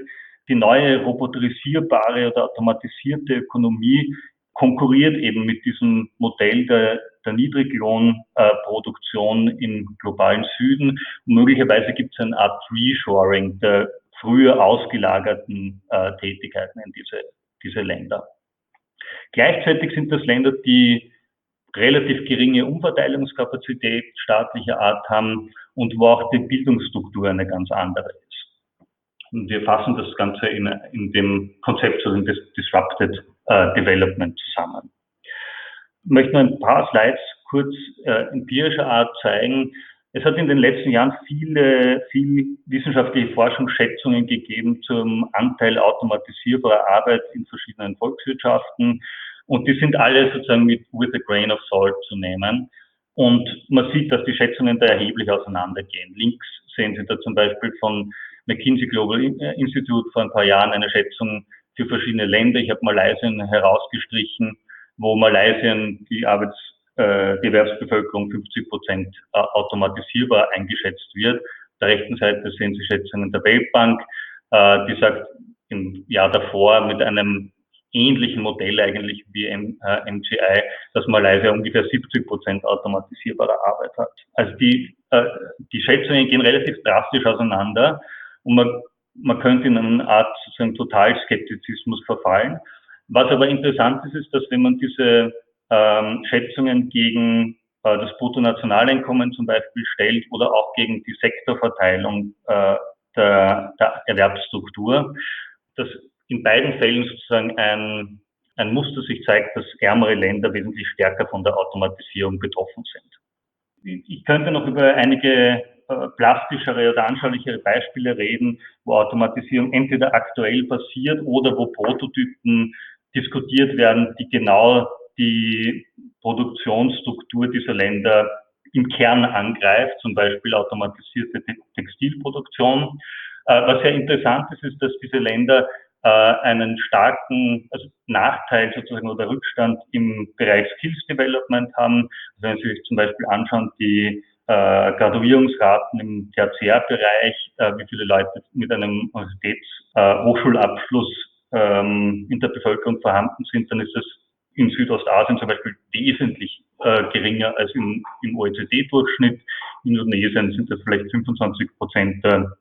die neue roboterisierbare oder automatisierte Ökonomie konkurriert eben mit diesem Modell der, der Niedriglohnproduktion im globalen Süden. Und möglicherweise gibt es eine Art Reshoring der früher ausgelagerten äh, Tätigkeiten in diese, diese Länder. Gleichzeitig sind das Länder, die relativ geringe Umverteilungskapazität staatlicher Art haben und wo auch die Bildungsstruktur eine ganz andere ist. Und wir fassen das Ganze in, in dem Konzept so des Disrupted äh, Development zusammen. Ich möchte nur ein paar Slides kurz äh, empirischer Art zeigen, es hat in den letzten Jahren viele, viel wissenschaftliche Forschungsschätzungen gegeben zum Anteil automatisierbarer Arbeit in verschiedenen Volkswirtschaften. Und die sind alle sozusagen mit with a grain of salt zu nehmen. Und man sieht, dass die Schätzungen da erheblich auseinandergehen. Links sehen Sie da zum Beispiel von McKinsey Global Institute vor ein paar Jahren eine Schätzung für verschiedene Länder. Ich habe Malaysia herausgestrichen, wo Malaysia die Arbeits äh, die Erwerbsbevölkerung 50 Prozent äh, automatisierbar eingeschätzt wird. Auf der rechten Seite sehen Sie Schätzungen der Weltbank, äh, die sagt im Jahr davor mit einem ähnlichen Modell eigentlich wie MGI, dass Malaysia ungefähr 70 Prozent automatisierbare Arbeit hat. Also die, die Schätzungen gehen relativ drastisch auseinander und man, man könnte in eine Art sozusagen Totalskeptizismus verfallen. Was aber interessant ist, ist, dass wenn man diese ähm, Schätzungen gegen äh, das Bruttonationaleinkommen zum Beispiel stellt oder auch gegen die Sektorverteilung äh, der, der Erwerbsstruktur, dass in beiden Fällen sozusagen ein, ein Muster sich zeigt, dass ärmere Länder wesentlich stärker von der Automatisierung betroffen sind. Ich könnte noch über einige plastischere oder anschaulichere Beispiele reden, wo Automatisierung entweder aktuell passiert oder wo Prototypen diskutiert werden, die genau die Produktionsstruktur dieser Länder im Kern angreift, zum Beispiel automatisierte Textilproduktion. Äh, was sehr interessant ist, ist, dass diese Länder äh, einen starken also Nachteil sozusagen oder Rückstand im Bereich Skills Development haben. Also wenn Sie sich zum Beispiel anschauen, die äh, Graduierungsraten im Tertiärbereich, äh, wie viele Leute mit einem Universitätshochschulabschluss äh, ähm, in der Bevölkerung vorhanden sind, dann ist es in Südostasien zum Beispiel wesentlich äh, geringer als im, im OECD-Durchschnitt. In Indonesien sind das vielleicht 25 Prozent der,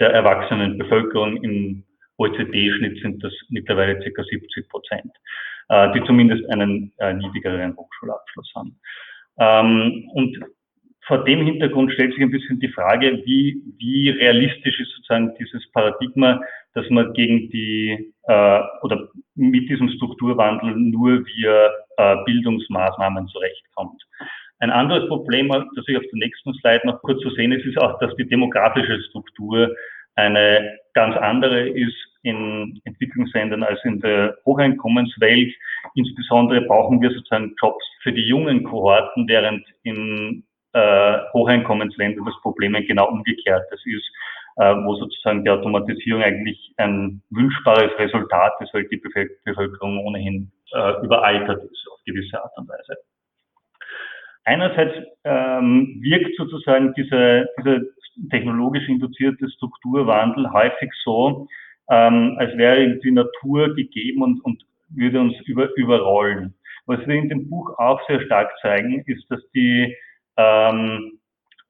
der erwachsenen Bevölkerung. Im OECD-Schnitt sind das mittlerweile ca. 70 Prozent, äh, die zumindest einen äh, niedrigeren Hochschulabschluss haben. Ähm, und vor dem Hintergrund stellt sich ein bisschen die Frage, wie, wie realistisch ist sozusagen dieses Paradigma, dass man gegen die äh, oder mit diesem Strukturwandel nur via äh, Bildungsmaßnahmen zurechtkommt. Ein anderes Problem, das ich auf der nächsten Slide noch kurz zu sehen ist, ist auch, dass die demografische Struktur eine ganz andere ist in Entwicklungsländern als in der Hocheinkommenswelt. Insbesondere brauchen wir sozusagen Jobs für die jungen Kohorten, während in äh, Hocheinkommensländern das Problem genau umgekehrtes ist, äh, wo sozusagen die Automatisierung eigentlich ein wünschbares Resultat ist, weil die Bevölkerung ohnehin äh, überaltert ist auf gewisse Art und Weise. Einerseits ähm, wirkt sozusagen dieser, dieser technologisch induzierte Strukturwandel häufig so, ähm, als wäre die Natur gegeben und, und würde uns über, überrollen. Was wir in dem Buch auch sehr stark zeigen, ist, dass die ähm,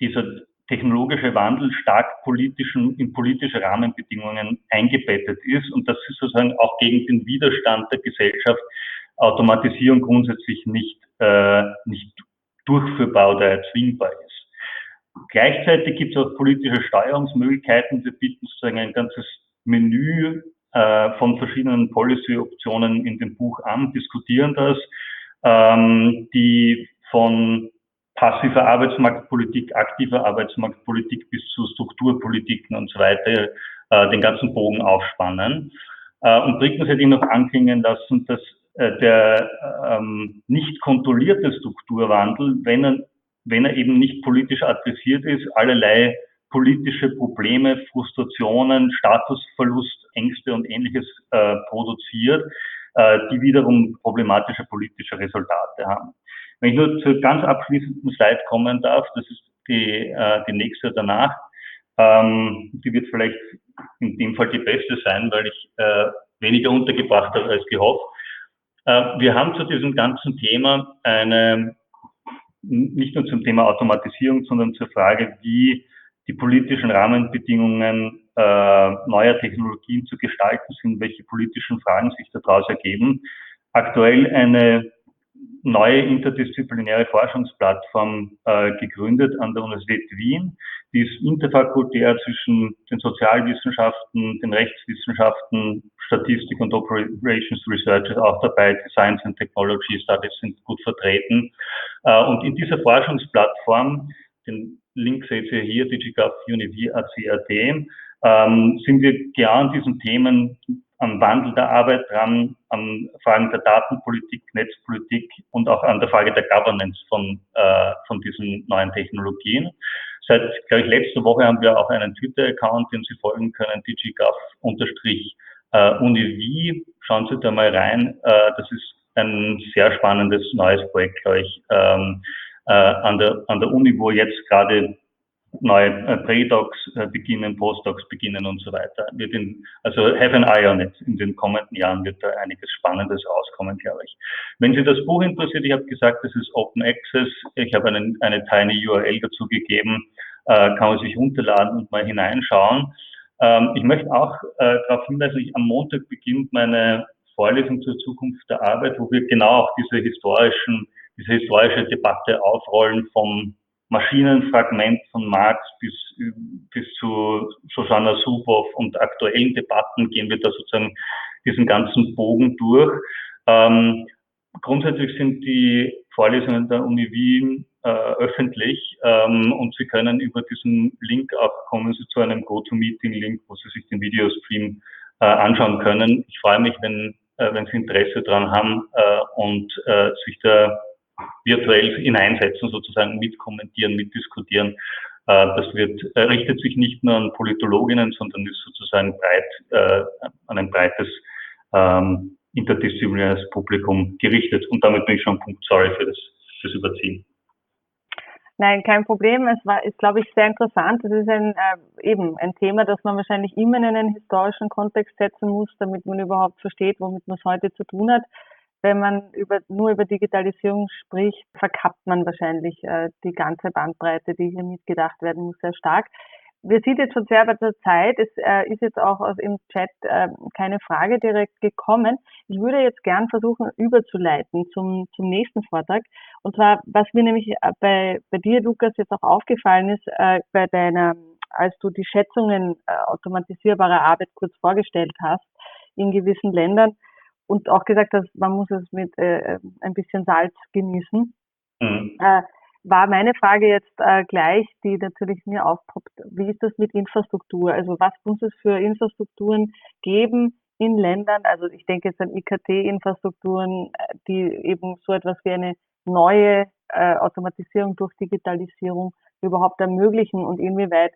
dieser technologische Wandel stark politischen, in politische Rahmenbedingungen eingebettet ist und dass sie sozusagen auch gegen den Widerstand der Gesellschaft Automatisierung grundsätzlich nicht, äh, nicht durchführbar oder erzwingbar ist. Gleichzeitig gibt es auch politische Steuerungsmöglichkeiten. Wir bieten sozusagen ein ganzes Menü äh, von verschiedenen Policy-Optionen in dem Buch an, diskutieren das, ähm, die von passiver Arbeitsmarktpolitik, aktiver Arbeitsmarktpolitik bis zu Strukturpolitiken und so weiter äh, den ganzen Bogen aufspannen. Äh, und drittens hätte ich noch anklingen lassen, dass äh, der ähm, nicht kontrollierte Strukturwandel, wenn er, wenn er eben nicht politisch adressiert ist, allerlei politische Probleme, Frustrationen, Statusverlust, Ängste und ähnliches äh, produziert, äh, die wiederum problematische politische Resultate haben. Wenn ich nur zur ganz abschließenden Slide kommen darf, das ist die, äh, die nächste danach, ähm, die wird vielleicht in dem Fall die beste sein, weil ich äh, weniger untergebracht habe als gehofft. Äh, wir haben zu diesem ganzen Thema eine, nicht nur zum Thema Automatisierung, sondern zur Frage, wie die politischen Rahmenbedingungen äh, neuer Technologien zu gestalten sind, welche politischen Fragen sich daraus ergeben. Aktuell eine neue interdisziplinäre Forschungsplattform äh, gegründet an der Universität Wien. Die ist interfakultär zwischen den Sozialwissenschaften, den Rechtswissenschaften, Statistik und Operations Research ist auch dabei. Science and Technology Studies sind gut vertreten. Äh, und in dieser Forschungsplattform, den Link seht ihr hier, DigiGov Univ ACAD, ähm, sind wir genau an diesen Themen am Wandel der Arbeit dran, an Fragen der Datenpolitik, Netzpolitik und auch an der Frage der Governance von, äh, von diesen neuen Technologien. Seit, glaube ich, letzter Woche haben wir auch einen Twitter-Account, den Sie folgen können, digigov-univ. Schauen Sie da mal rein. Äh, das ist ein sehr spannendes neues Projekt, glaube ich, ähm, äh, an, der, an der Uni, wo jetzt gerade neue äh, Pre-Docs äh, beginnen, Postdocs beginnen und so weiter. Wird in, also have an eye on it. In den kommenden Jahren wird da einiges Spannendes rauskommen, glaube ich. Wenn Sie das Buch interessiert, ich habe gesagt, das ist Open Access. Ich habe einen, eine tiny URL dazu gegeben, äh, kann man sich runterladen und mal hineinschauen. Ähm, ich möchte auch äh, darauf hinweisen, ich, am Montag beginnt meine Vorlesung zur Zukunft der Arbeit, wo wir genau auch diese historischen, diese historische Debatte aufrollen vom Maschinenfragment von Marx bis, bis zu Shoshana Zuboff und aktuellen Debatten gehen wir da sozusagen diesen ganzen Bogen durch. Ähm, grundsätzlich sind die Vorlesungen der Uni Wien äh, öffentlich ähm, und Sie können über diesen Link auch kommen Sie zu einem GoToMeeting-Link, wo Sie sich den Videostream äh, anschauen können. Ich freue mich, wenn, äh, wenn Sie Interesse daran haben äh, und äh, sich da virtuell hineinsetzen, sozusagen mitkommentieren, mitdiskutieren. Äh, das wird, äh, richtet sich nicht nur an Politologinnen, sondern ist sozusagen breit, äh, an ein breites ähm, interdisziplinäres Publikum gerichtet. Und damit bin ich schon Punkt, sorry für das, fürs Überziehen. Nein, kein Problem. Es war, ist, glaube ich, sehr interessant. Es ist ein, äh, eben ein Thema, das man wahrscheinlich immer in einen historischen Kontext setzen muss, damit man überhaupt versteht, womit man es heute zu tun hat wenn man über, nur über Digitalisierung spricht, verkappt man wahrscheinlich äh, die ganze Bandbreite, die hier mitgedacht werden muss, sehr stark. Wir sind jetzt schon sehr bei der Zeit. Es äh, ist jetzt auch aus im Chat äh, keine Frage direkt gekommen. Ich würde jetzt gern versuchen, überzuleiten zum, zum nächsten Vortrag. Und zwar, was mir nämlich äh, bei, bei dir, Lukas, jetzt auch aufgefallen ist, äh, bei deiner, als du die Schätzungen äh, automatisierbarer Arbeit kurz vorgestellt hast in gewissen Ländern, und auch gesagt hast, man muss es mit äh, ein bisschen Salz genießen. Mhm. Äh, war meine Frage jetzt äh, gleich, die natürlich mir aufpoppt. Wie ist das mit Infrastruktur? Also was muss es für Infrastrukturen geben in Ländern? Also ich denke jetzt an IKT-Infrastrukturen, äh, die eben so etwas wie eine neue äh, Automatisierung durch Digitalisierung überhaupt ermöglichen und inwieweit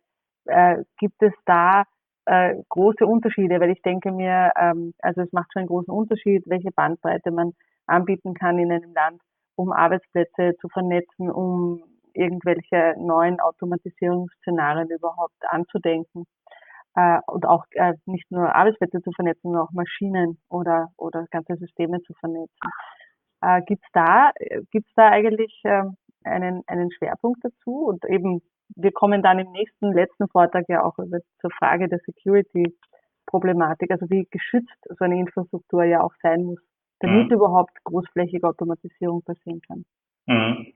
äh, gibt es da äh, große Unterschiede, weil ich denke mir, ähm, also es macht schon einen großen Unterschied, welche Bandbreite man anbieten kann in einem Land, um Arbeitsplätze zu vernetzen, um irgendwelche neuen Automatisierungsszenarien überhaupt anzudenken äh, und auch äh, nicht nur Arbeitsplätze zu vernetzen, sondern auch Maschinen oder oder ganze Systeme zu vernetzen. Äh, gibt's da gibt's da eigentlich äh, einen einen Schwerpunkt dazu und eben wir kommen dann im nächsten, letzten Vortrag ja auch über, zur Frage der Security-Problematik, also wie geschützt so eine Infrastruktur ja auch sein muss, damit mhm. überhaupt großflächige Automatisierung passieren kann. Mhm.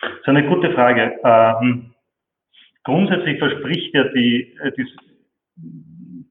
Das ist eine gute Frage. Ähm, grundsätzlich verspricht ja die, äh, die,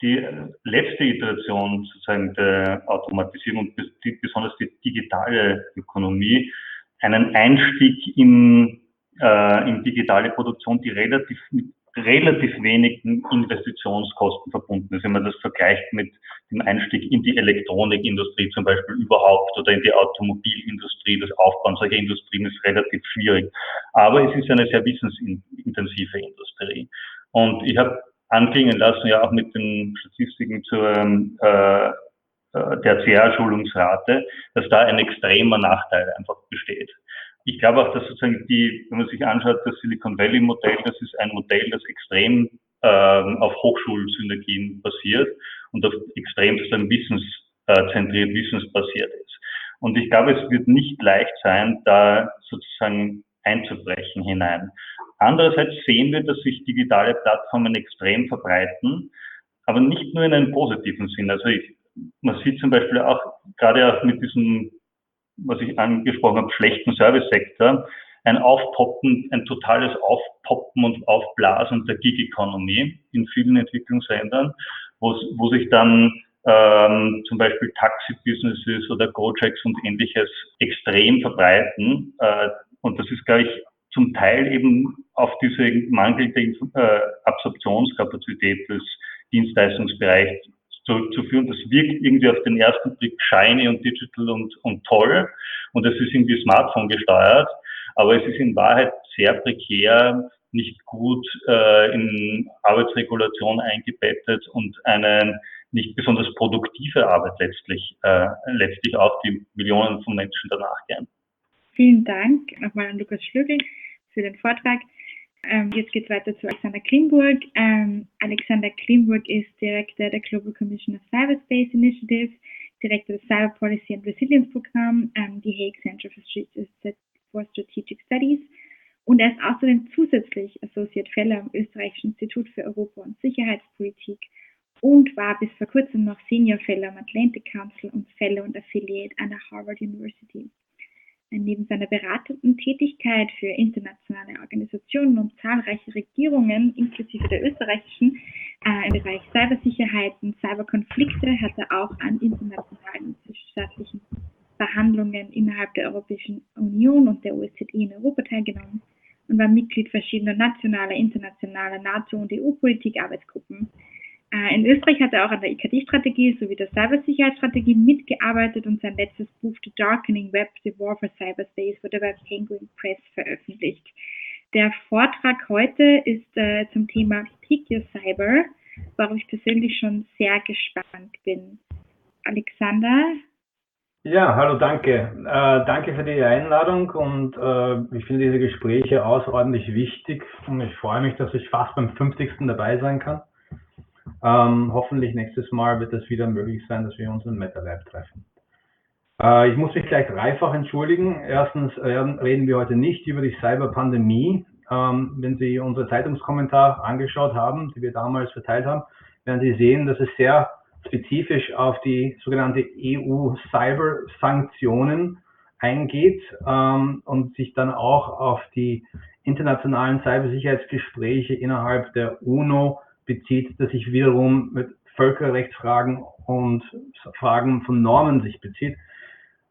die letzte Iteration sozusagen der Automatisierung besonders die digitale Ökonomie einen Einstieg in, äh, in digitale Produktion, die relativ mit relativ wenigen Investitionskosten verbunden ist. Wenn man das vergleicht mit dem Einstieg in die Elektronikindustrie zum Beispiel überhaupt oder in die Automobilindustrie, das Aufbauen solcher Industrien ist relativ schwierig. Aber es ist eine sehr wissensintensive Industrie. Und ich habe anklingen lassen, ja auch mit den Statistiken zur äh, äh Tertiärschulungsrate, dass da ein extremer Nachteil einfach besteht ich glaube auch, dass sozusagen die, wenn man sich anschaut, das Silicon Valley Modell, das ist ein Modell, das extrem ähm, auf Hochschulsynergien basiert und auf extrem sozusagen wissenszentriert, äh, wissensbasiert ist. Und ich glaube, es wird nicht leicht sein, da sozusagen einzubrechen hinein. Andererseits sehen wir, dass sich digitale Plattformen extrem verbreiten, aber nicht nur in einem positiven Sinn. Also ich, man sieht zum Beispiel auch gerade auch mit diesem was ich angesprochen habe, schlechten Service-Sektor, ein Aufpoppen, ein totales Aufpoppen und Aufblasen der Gig-Economy in vielen Entwicklungsländern, wo, sich dann ähm, zum Beispiel Taxi-Businesses oder Gojeks und ähnliches extrem verbreiten. Äh, und das ist, glaube ich, zum Teil eben auf diese mangelnde äh, Absorptionskapazität des Dienstleistungsbereichs zurückzuführen. Das wirkt irgendwie auf den ersten Blick shiny und digital und, und toll und es ist irgendwie Smartphone gesteuert, aber es ist in Wahrheit sehr prekär, nicht gut äh, in Arbeitsregulation eingebettet und eine nicht besonders produktive Arbeit letztlich, äh, letztlich auch die Millionen von Menschen danach gehen. Vielen Dank nochmal an Lukas Schlügel für den Vortrag. Ähm, jetzt geht es weiter zu Alexander Klimburg. Ähm, Alexander Klimburg ist Direktor der Global Commission of Cyberspace Initiative, Direktor des Cyber Policy and Resilience Programm, ähm, die Hague Center for Strategic Studies. Und er ist außerdem zusätzlich Associate Fellow am Österreichischen Institut für Europa- und Sicherheitspolitik und war bis vor kurzem noch Senior Fellow am Atlantic Council und Fellow und Affiliate an der Harvard University. Neben seiner beratenden Tätigkeit für internationale Organisationen und zahlreiche Regierungen, inklusive der österreichischen, äh, im Bereich Cybersicherheit und Cyberkonflikte, hat er auch an internationalen zwischenstaatlichen Verhandlungen innerhalb der Europäischen Union und der OSZE in Europa teilgenommen und war Mitglied verschiedener nationaler, internationaler NATO- und EU-Politik-Arbeitsgruppen. Äh, in Österreich hat er auch an der IKT-Strategie sowie der Cybersicherheitsstrategie mitgearbeitet und sein letztes Buch The Darkening Web, The War for Cyberspace wurde bei Penguin Press veröffentlicht. Der Vortrag heute ist äh, zum Thema Pick Your Cyber, worauf ich persönlich schon sehr gespannt bin. Alexander? Ja, hallo, danke. Äh, danke für die Einladung und äh, ich finde diese Gespräche außerordentlich wichtig und ich freue mich, dass ich fast beim 50. dabei sein kann. Ähm, hoffentlich nächstes Mal wird es wieder möglich sein, dass wir uns im MetaLab treffen. Äh, ich muss mich gleich dreifach entschuldigen. Erstens äh, reden wir heute nicht über die Cyberpandemie. Ähm, wenn Sie unsere Zeitungskommentar angeschaut haben, die wir damals verteilt haben, werden Sie sehen, dass es sehr spezifisch auf die sogenannte EU-Cyber-Sanktionen eingeht ähm, und sich dann auch auf die internationalen Cybersicherheitsgespräche innerhalb der UNO bezieht, das sich wiederum mit Völkerrechtsfragen und Fragen von Normen sich bezieht.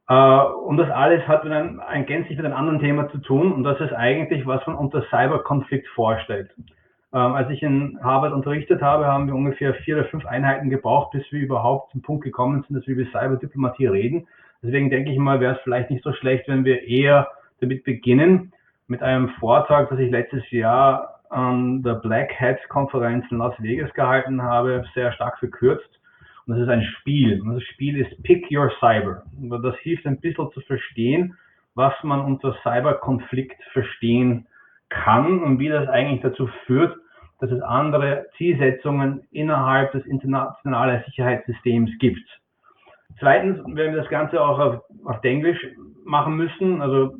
Äh, und das alles hat mit einem, ein gänzlich mit einem anderen Thema zu tun und das ist eigentlich, was man unter Cyberkonflikt vorstellt. Ähm, als ich in Harvard unterrichtet habe, haben wir ungefähr vier oder fünf Einheiten gebraucht, bis wir überhaupt zum Punkt gekommen sind, dass wir über Cyberdiplomatie reden. Deswegen denke ich mal, wäre es vielleicht nicht so schlecht, wenn wir eher damit beginnen, mit einem Vortrag, das ich letztes Jahr an der Black Hat Konferenz in Las Vegas gehalten habe, sehr stark verkürzt. Und das ist ein Spiel. Und das Spiel ist Pick Your Cyber. Das hilft ein bisschen zu verstehen, was man unter Cyberkonflikt verstehen kann und wie das eigentlich dazu führt, dass es andere Zielsetzungen innerhalb des internationalen Sicherheitssystems gibt. Zweitens werden wir das Ganze auch auf, auf Englisch machen müssen. Also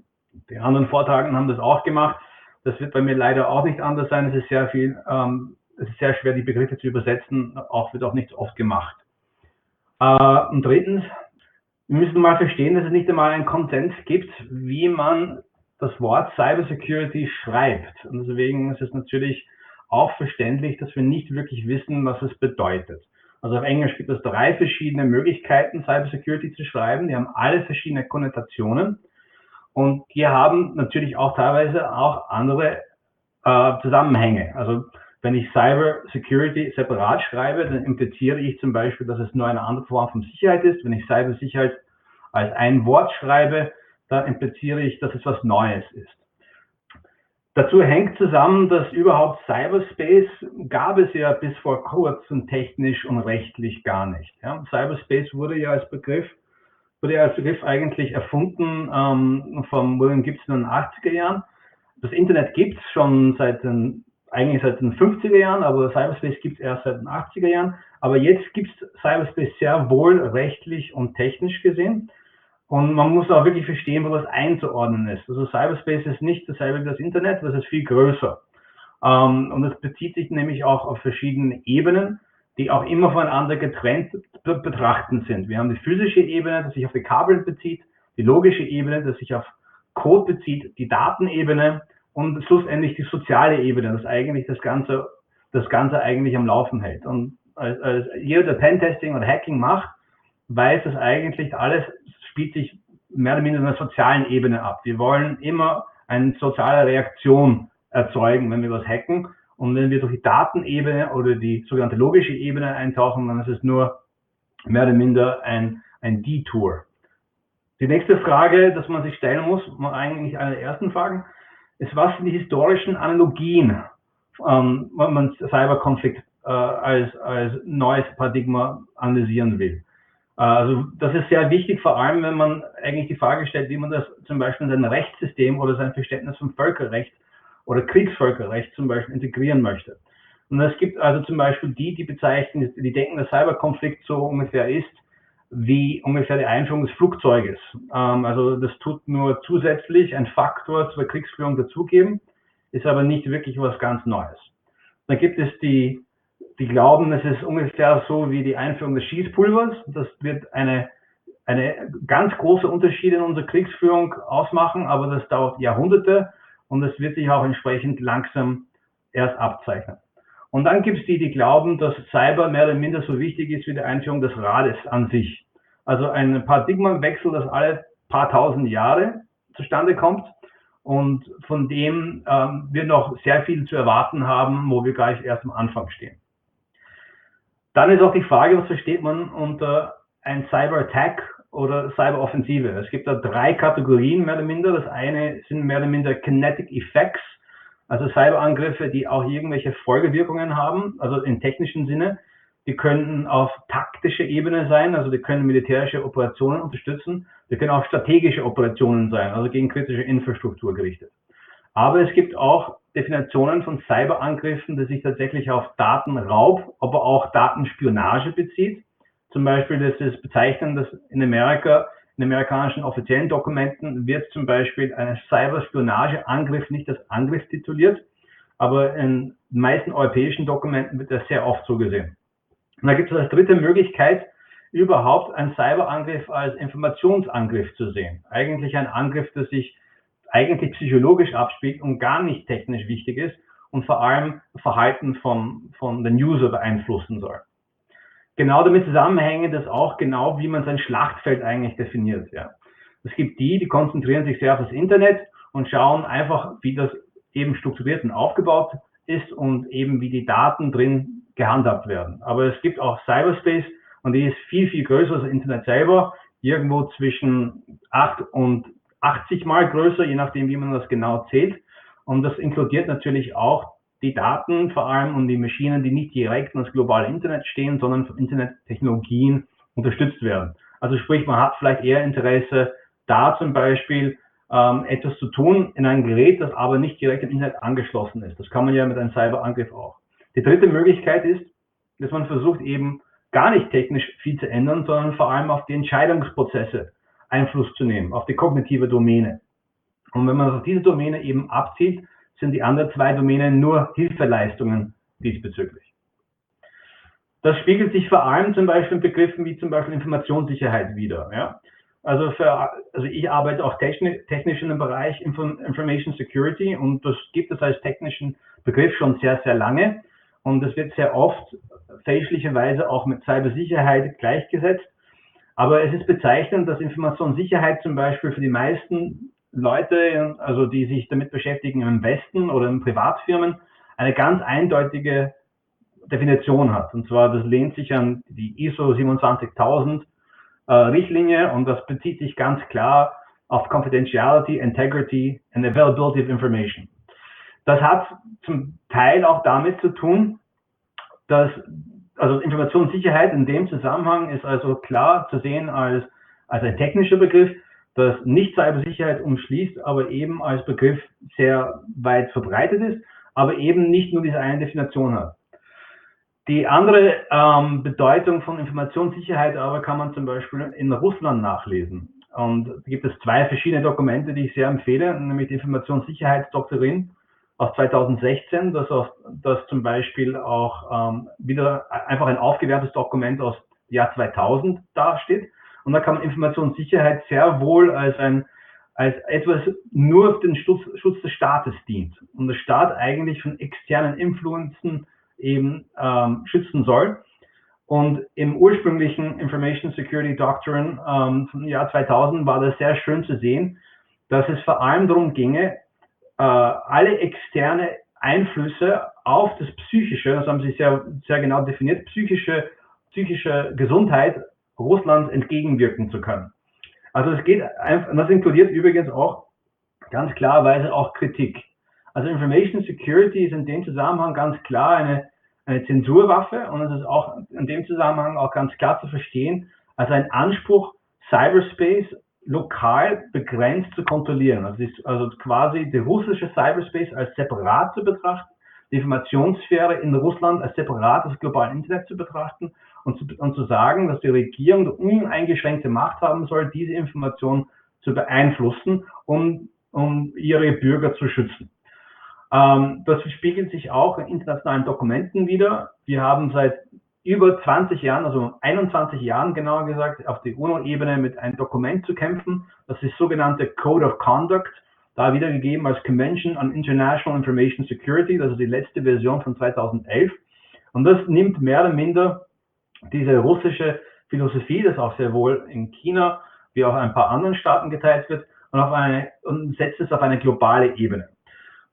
die anderen Vortragen haben das auch gemacht. Das wird bei mir leider auch nicht anders sein. Es ist sehr viel, ähm, es ist sehr schwer, die Begriffe zu übersetzen. Auch wird auch nicht oft gemacht. Äh, und drittens, wir müssen mal verstehen, dass es nicht einmal einen Konsens gibt, wie man das Wort Cybersecurity schreibt. Und deswegen ist es natürlich auch verständlich, dass wir nicht wirklich wissen, was es bedeutet. Also auf Englisch gibt es drei verschiedene Möglichkeiten, Cybersecurity zu schreiben. Die haben alle verschiedene Konnotationen und die haben natürlich auch teilweise auch andere äh, Zusammenhänge. Also wenn ich Cyber Security separat schreibe, dann impliziere ich zum Beispiel, dass es nur eine andere Form von Sicherheit ist. Wenn ich Cybersicherheit als ein Wort schreibe, dann impliziere ich, dass es was Neues ist. Dazu hängt zusammen, dass überhaupt Cyberspace gab es ja bis vor kurzem technisch und rechtlich gar nicht. Ja, Cyberspace wurde ja als Begriff wurde als Begriff eigentlich erfunden ähm, vom William Gibson in den 80er Jahren. Das Internet gibt es schon seit den eigentlich seit den 50er Jahren, aber Cyberspace gibt es erst seit den 80er Jahren. Aber jetzt gibt es Cyberspace sehr wohl rechtlich und technisch gesehen. Und man muss auch wirklich verstehen, wo das einzuordnen ist. Also Cyberspace ist nicht dasselbe wie das Internet, das ist viel größer. Ähm, und es bezieht sich nämlich auch auf verschiedene Ebenen, die auch immer voneinander getrennt betrachten sind. Wir haben die physische Ebene, die sich auf die Kabel bezieht, die logische Ebene, die sich auf Code bezieht, die Datenebene und schlussendlich die soziale Ebene, das eigentlich das Ganze, das Ganze eigentlich am Laufen hält. Und als, als jeder, der Pentesting oder Hacking macht, weiß, dass eigentlich alles spielt sich mehr oder minder in der sozialen Ebene ab. Wir wollen immer eine soziale Reaktion erzeugen, wenn wir was hacken. Und wenn wir durch die Datenebene oder die sogenannte logische Ebene eintauchen, dann ist es nur mehr oder minder ein, ein Detour. Die nächste Frage, dass man sich stellen muss, eigentlich eine der ersten Fragen, ist, was sind die historischen Analogien, ähm, wenn man Cyberkonflikt äh, als, als neues Paradigma analysieren will. Äh, also das ist sehr wichtig, vor allem wenn man eigentlich die Frage stellt, wie man das zum Beispiel in sein Rechtssystem oder sein Verständnis von Völkerrecht oder Kriegsvölkerrecht zum Beispiel integrieren möchte. Und es gibt also zum Beispiel die, die bezeichnen, die denken, der Cyberkonflikt so ungefähr ist, wie ungefähr die Einführung des Flugzeuges. Ähm, also das tut nur zusätzlich ein Faktor zur Kriegsführung dazugeben, ist aber nicht wirklich was ganz Neues. Dann gibt es die, die glauben, es ist ungefähr so wie die Einführung des Schießpulvers. Das wird eine, eine ganz große Unterschiede in unserer Kriegsführung ausmachen, aber das dauert Jahrhunderte und es wird sich auch entsprechend langsam erst abzeichnen. Und dann gibt es die, die glauben, dass Cyber mehr oder minder so wichtig ist wie die Einführung des Rades an sich. Also ein Paradigmenwechsel, das alle paar tausend Jahre zustande kommt und von dem ähm, wir noch sehr viel zu erwarten haben, wo wir gleich erst am Anfang stehen. Dann ist auch die Frage, was versteht man unter ein Cyber-Attack oder Cyber-Offensive? Es gibt da drei Kategorien mehr oder minder. Das eine sind mehr oder minder Kinetic Effects, also Cyberangriffe, die auch irgendwelche Folgewirkungen haben, also im technischen Sinne. Die können auf taktische Ebene sein, also die können militärische Operationen unterstützen. Die können auch strategische Operationen sein, also gegen kritische Infrastruktur gerichtet. Aber es gibt auch Definitionen von Cyberangriffen, die sich tatsächlich auf Datenraub, aber auch Datenspionage bezieht. Zum Beispiel, das ist bezeichnend, dass in Amerika, in amerikanischen offiziellen Dokumenten wird zum Beispiel ein Cyberspionageangriff nicht als Angriff tituliert, aber in meisten europäischen Dokumenten wird das sehr oft so gesehen. Und da gibt es als dritte Möglichkeit, überhaupt einen Cyberangriff als Informationsangriff zu sehen. Eigentlich ein Angriff, der sich eigentlich psychologisch abspielt und gar nicht technisch wichtig ist und vor allem Verhalten von, von den User beeinflussen soll. Genau damit zusammenhängt das auch genau, wie man sein Schlachtfeld eigentlich definiert. Ja. Es gibt die, die konzentrieren sich sehr auf das Internet und schauen einfach, wie das eben strukturiert und aufgebaut ist und eben wie die Daten drin gehandhabt werden. Aber es gibt auch Cyberspace und die ist viel, viel größer als das Internet selber, irgendwo zwischen 8 und 80 mal größer, je nachdem, wie man das genau zählt. Und das inkludiert natürlich auch die Daten vor allem und die Maschinen, die nicht direkt in das globale Internet stehen, sondern von Internettechnologien unterstützt werden. Also sprich, man hat vielleicht eher Interesse, da zum Beispiel ähm, etwas zu tun in einem Gerät, das aber nicht direkt im Internet angeschlossen ist. Das kann man ja mit einem Cyberangriff auch. Die dritte Möglichkeit ist, dass man versucht eben gar nicht technisch viel zu ändern, sondern vor allem auf die Entscheidungsprozesse Einfluss zu nehmen, auf die kognitive Domäne. Und wenn man auf diese Domäne eben abzieht, sind die anderen zwei Domänen nur Hilfeleistungen diesbezüglich. Das spiegelt sich vor allem zum Beispiel in Begriffen wie zum Beispiel Informationssicherheit wieder. Ja? Also, für, also ich arbeite auch technisch, technisch in dem Bereich Information Security und das gibt es als technischen Begriff schon sehr, sehr lange. und es wird sehr oft fälschlicherweise auch mit Cybersicherheit gleichgesetzt. Aber es ist bezeichnend, dass Informationssicherheit zum Beispiel für die meisten Leute, also die sich damit beschäftigen im Westen oder in Privatfirmen, eine ganz eindeutige Definition hat. Und zwar, das lehnt sich an die ISO 27000 äh, Richtlinie und das bezieht sich ganz klar auf Confidentiality, Integrity and Availability of Information. Das hat zum Teil auch damit zu tun, dass also Informationssicherheit in dem Zusammenhang ist also klar zu sehen als, als ein technischer Begriff, das nicht Cybersicherheit umschließt, aber eben als Begriff sehr weit verbreitet ist, aber eben nicht nur diese eine Definition hat. Die andere ähm, Bedeutung von Informationssicherheit aber kann man zum Beispiel in Russland nachlesen. Und da gibt es zwei verschiedene Dokumente, die ich sehr empfehle, nämlich die Informationssicherheitsdoktrin aus 2016, das, aus, das zum Beispiel auch ähm, wieder einfach ein aufgewertetes Dokument aus Jahr 2000 dasteht. Und da kann man Informationssicherheit sehr wohl als ein als etwas nur für den Schutz, Schutz des Staates dient und der Staat eigentlich von externen Influenzen eben ähm, schützen soll. Und im ursprünglichen Information Security Doctrine ähm, vom Jahr 2000 war das sehr schön zu sehen, dass es vor allem darum ginge, äh, alle externe Einflüsse auf das Psychische, das haben Sie sehr, sehr genau definiert, psychische, psychische Gesundheit Russlands entgegenwirken zu können. Also es geht einfach, das inkludiert übrigens auch ganz klarerweise auch Kritik. Also Information Security ist in dem Zusammenhang ganz klar eine eine Zensurwaffe und es ist auch in dem Zusammenhang auch ganz klar zu verstehen, als ein Anspruch, Cyberspace lokal begrenzt zu kontrollieren. Also, ist also quasi der russische Cyberspace als separat zu betrachten, die Informationssphäre in Russland als separat des globalen Internet zu betrachten und zu, und zu sagen, dass die Regierung uneingeschränkte Macht haben soll, diese Information zu beeinflussen, um, um ihre Bürger zu schützen. Ähm, das spiegelt sich auch in internationalen Dokumenten wieder. Wir haben seit über 20 Jahren, also 21 Jahren genauer gesagt, auf der UNO-Ebene mit einem Dokument zu kämpfen. Das ist sogenannte Code of Conduct, da wiedergegeben als Convention on International Information Security, das ist die letzte Version von 2011. Und das nimmt mehr oder minder diese russische Philosophie, das auch sehr wohl in China wie auch ein paar anderen Staaten geteilt wird, und, auf eine, und setzt es auf eine globale Ebene.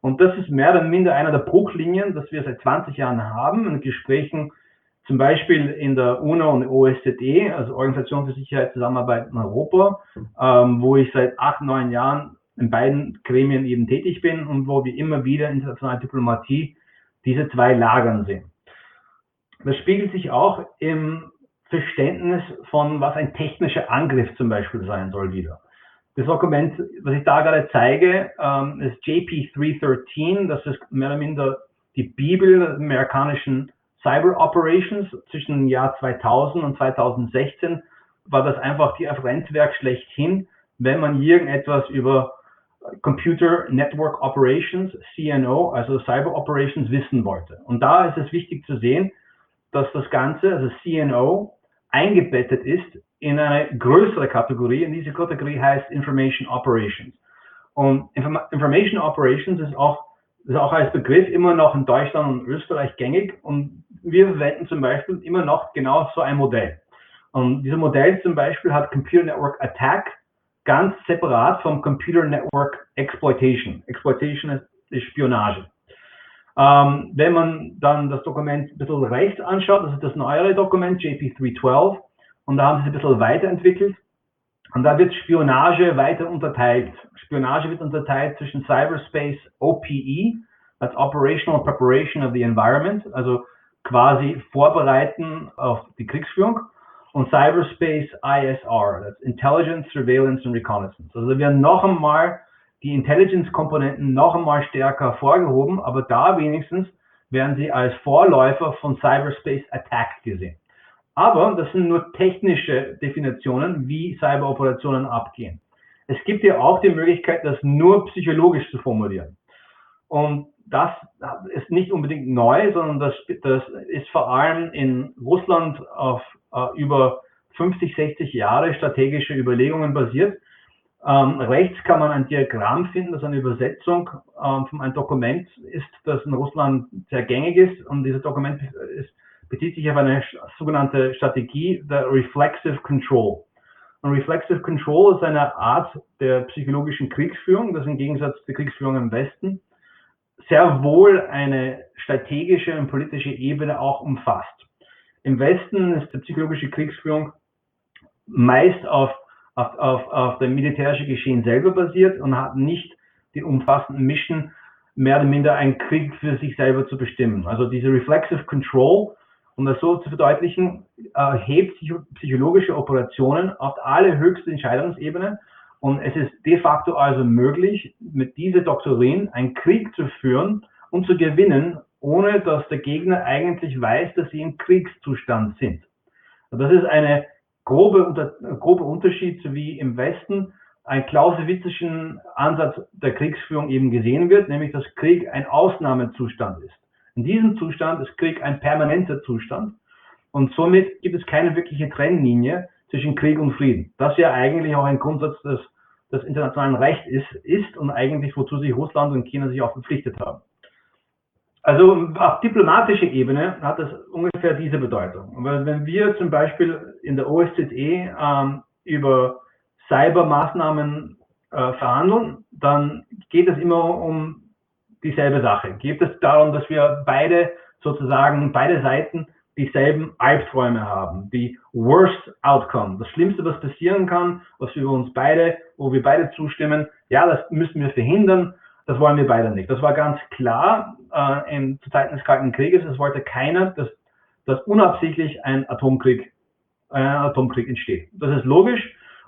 Und das ist mehr oder minder einer der Bruchlinien, das wir seit 20 Jahren haben in Gesprächen, zum Beispiel in der UNO und OSZE, also Organisation für Sicherheit Zusammenarbeit in Europa, ähm, wo ich seit acht, neun Jahren in beiden Gremien eben tätig bin und wo wir immer wieder internationale Diplomatie diese zwei Lagern sehen. Das spiegelt sich auch im Verständnis von, was ein technischer Angriff zum Beispiel sein soll wieder. Das Dokument, was ich da gerade zeige, ähm, ist JP313. Das ist mehr oder minder die Bibel der amerikanischen Cyber Operations. Zwischen dem Jahr 2000 und 2016 war das einfach die Referenzwerk schlechthin, wenn man irgendetwas über Computer Network Operations, CNO, also Cyber Operations wissen wollte. Und da ist es wichtig zu sehen, dass das Ganze, also CNO, eingebettet ist in eine größere Kategorie und diese Kategorie heißt Information Operations. Und Inform Information Operations ist auch, ist auch als Begriff immer noch in Deutschland und Österreich gängig und wir verwenden zum Beispiel immer noch genau so ein Modell. Und dieses Modell zum Beispiel hat Computer Network Attack ganz separat vom Computer Network Exploitation. Exploitation ist, ist Spionage. Ähm, wenn man dann das Dokument ein bisschen rechts anschaut, das ist das neuere Dokument, JP312, und da haben sie es ein bisschen weiterentwickelt. Und da wird Spionage weiter unterteilt. Spionage wird unterteilt zwischen Cyberspace OPE, that's Operational Preparation of the Environment, also quasi vorbereiten auf die Kriegsführung, und Cyberspace ISR, that's Intelligence, Surveillance and Reconnaissance. Also da werden noch einmal die Intelligence-Komponenten noch einmal stärker hervorgehoben, aber da wenigstens werden sie als Vorläufer von Cyberspace Attack gesehen. Aber das sind nur technische Definitionen, wie Cyberoperationen abgehen. Es gibt ja auch die Möglichkeit, das nur psychologisch zu formulieren. Und das ist nicht unbedingt neu, sondern das, das ist vor allem in Russland auf äh, über 50, 60 Jahre strategische Überlegungen basiert Ähm, rechts kann man ein Diagramm finden, das eine Übersetzung ähm, von einem Dokument ist, das in Russland sehr gängig ist. Und dieses Dokument ist, bezieht sich auf eine sogenannte Strategie der Reflexive Control. Und Reflexive Control ist eine Art der psychologischen Kriegsführung, das im Gegensatz zur Kriegsführung im Westen sehr wohl eine strategische und politische Ebene auch umfasst. Im Westen ist die psychologische Kriegsführung meist auf, auf, auf, auf dem militärischen Geschehen selber basiert und hat nicht den umfassenden Mission, mehr oder minder einen Krieg für sich selber zu bestimmen. Also diese Reflexive Control, um das so zu verdeutlichen, erhebt psychologische Operationen auf alle höchste Entscheidungsebene und es ist de facto also möglich, mit dieser Doktrin einen Krieg zu führen und zu gewinnen, ohne dass der Gegner eigentlich weiß, dass sie im Kriegszustand sind. Das ist eine grobe, grobe Unterschied, wie im Westen ein klausewitzischen Ansatz der Kriegsführung eben gesehen wird, nämlich dass Krieg ein Ausnahmezustand ist. In diesem Zustand ist Krieg ein permanenter Zustand und somit gibt es keine wirkliche Trennlinie zwischen Krieg und Frieden. Das ja eigentlich auch ein Grundsatz des, des internationalen Rechts ist, ist und eigentlich wozu sich Russland und China sich auch verpflichtet haben. Also auf diplomatischer Ebene hat das ungefähr diese Bedeutung. Wenn wir zum Beispiel in der OSZE ähm, über Cybermaßnahmen äh, verhandeln, dann geht es immer um dieselbe Sache. Geht es darum, dass wir beide sozusagen, beide Seiten dieselben Albträume haben, die Worst Outcome, das Schlimmste, was passieren kann, was wir uns beide, wo wir beide zustimmen, ja, das müssen wir verhindern, das wollen wir beide nicht. Das war ganz klar äh, in, zu Zeiten des Kalten Krieges. Es wollte keiner, dass, dass unabsichtlich ein Atomkrieg, ein Atomkrieg entsteht. Das ist logisch.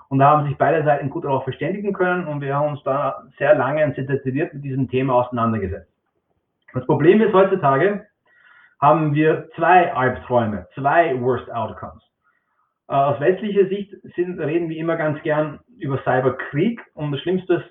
Und da haben sich beide Seiten gut darauf verständigen können und wir haben uns da sehr lange und detailliert mit diesem Thema auseinandergesetzt. Das Problem ist heutzutage, haben wir zwei Albträume, zwei Worst Outcomes. Äh, aus westlicher Sicht sind, reden wir immer ganz gern über Cyberkrieg und das Schlimmste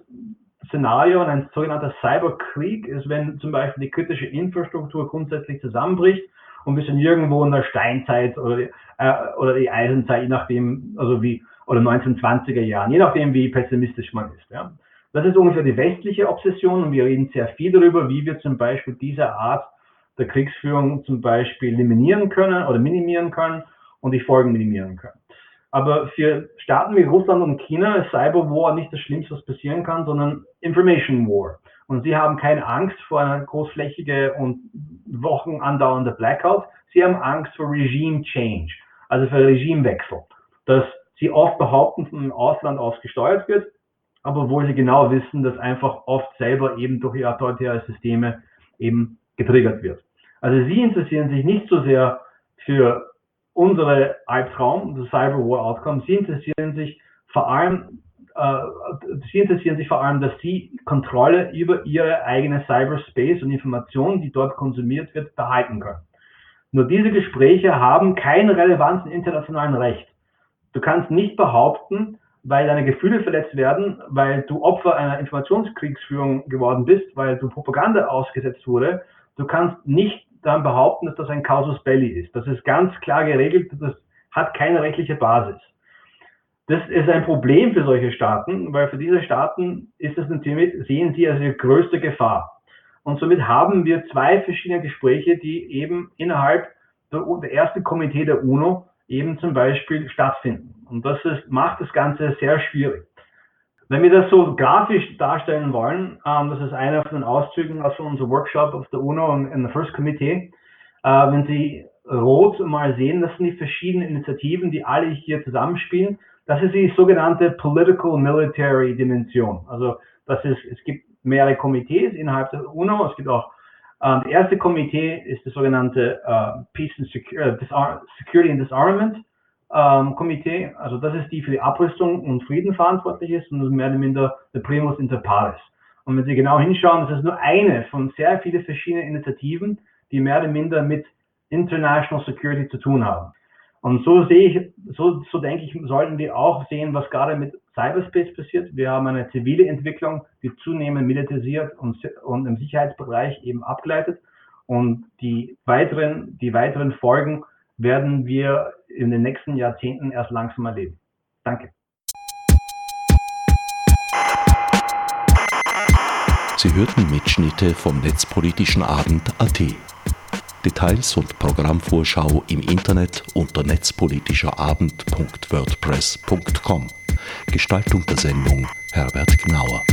Szenario ein sogenannter Cyberkrieg ist, wenn zum Beispiel die kritische Infrastruktur grundsätzlich zusammenbricht und wir sind irgendwo in der Steinzeit oder die, äh, oder die Eisenzeit, je nachdem, also wie, oder 1920er Jahren, je nachdem, wie pessimistisch man ist. Ja. Das ist ungefähr die westliche Obsession und wir reden sehr viel darüber, wie wir zum Beispiel diese Art der Kriegsführung zum Beispiel eliminieren können oder minimieren können und die Folgen minimieren können. Aber für Staaten wie Russland und China ist Cyber War nicht das Schlimmste, was passieren kann, sondern Information War. Und sie haben keine Angst vor einer großflächige und Wochen andauernde Blackout. Sie haben Angst vor Regime Change, also für Regimewechsel, dass sie oft behaupten, von dem Ausland aus gesteuert wird, aber wo sie genau wissen, dass einfach oft selber eben durch ihre autoritäre Systeme eben getriggert wird. Also sie interessieren sich nicht so sehr für unsere Albtraum, das Cyber War Outcome, sie interessieren sich vor allem, äh, sie interessieren sich vor allem, dass sie Kontrolle über ihre eigene Cyberspace und Informationen, die dort konsumiert wird, behalten können. Nur diese Gespräche haben keine Relevanz im internationalen Recht. Du kannst nicht behaupten, weil deine Gefühle verletzt werden, weil du Opfer einer Informationskriegsführung geworden bist, weil du Propaganda ausgesetzt wurde. Du kannst nicht dann behaupten, dass das ein Casus Belli ist. Das ist ganz klar geregelt, das hat keine rechtliche Basis. Das ist ein Problem für solche Staaten, weil für diese Staaten ist das natürlich, sehen sie als ihre größte Gefahr. Und somit haben wir zwei verschiedene Gespräche, die eben innerhalb der, der ersten Komitee der UNO eben zum Beispiel stattfinden. Und das ist, macht das Ganze sehr schwierig. Wenn wir das so grafisch darstellen wollen, ähm, das ist einer von den Auszügen aus unserem Workshop auf der UNO in, in the First Committee. Äh, wenn Sie rot mal sehen, das sind die verschiedenen Initiativen, die alle hier zusammenspielen. Das ist die sogenannte Political Military Dimension. Also das ist, es gibt mehrere Komitees innerhalb der UNO. Es gibt auch ähm, das erste Komitee ist das sogenannte äh, Peace and Security and Disarmament ähm, Komitee, also das ist die für die Abrüstung und Frieden verantwortlich ist und das ist mehr oder minder der Primus inter pares. Und wenn Sie genau hinschauen, das ist nur eine von sehr vielen verschiedenen Initiativen, die mehr oder minder mit International Security zu tun haben. Und so sehe ich, so, so denke ich, sollten wir auch sehen, was gerade mit Cyberspace passiert. Wir haben eine zivile Entwicklung, die zunehmend militarisiert und, und im Sicherheitsbereich eben abgleitet. Und die weiteren, die weiteren Folgen werden wir in den nächsten Jahrzehnten erst langsam erleben. Danke. Sie hörten Mitschnitte vom Netzpolitischen Abend AT. Details und Programmvorschau im Internet unter netzpolitischerabend.wordpress.com. Gestaltung der Sendung Herbert Gnauer.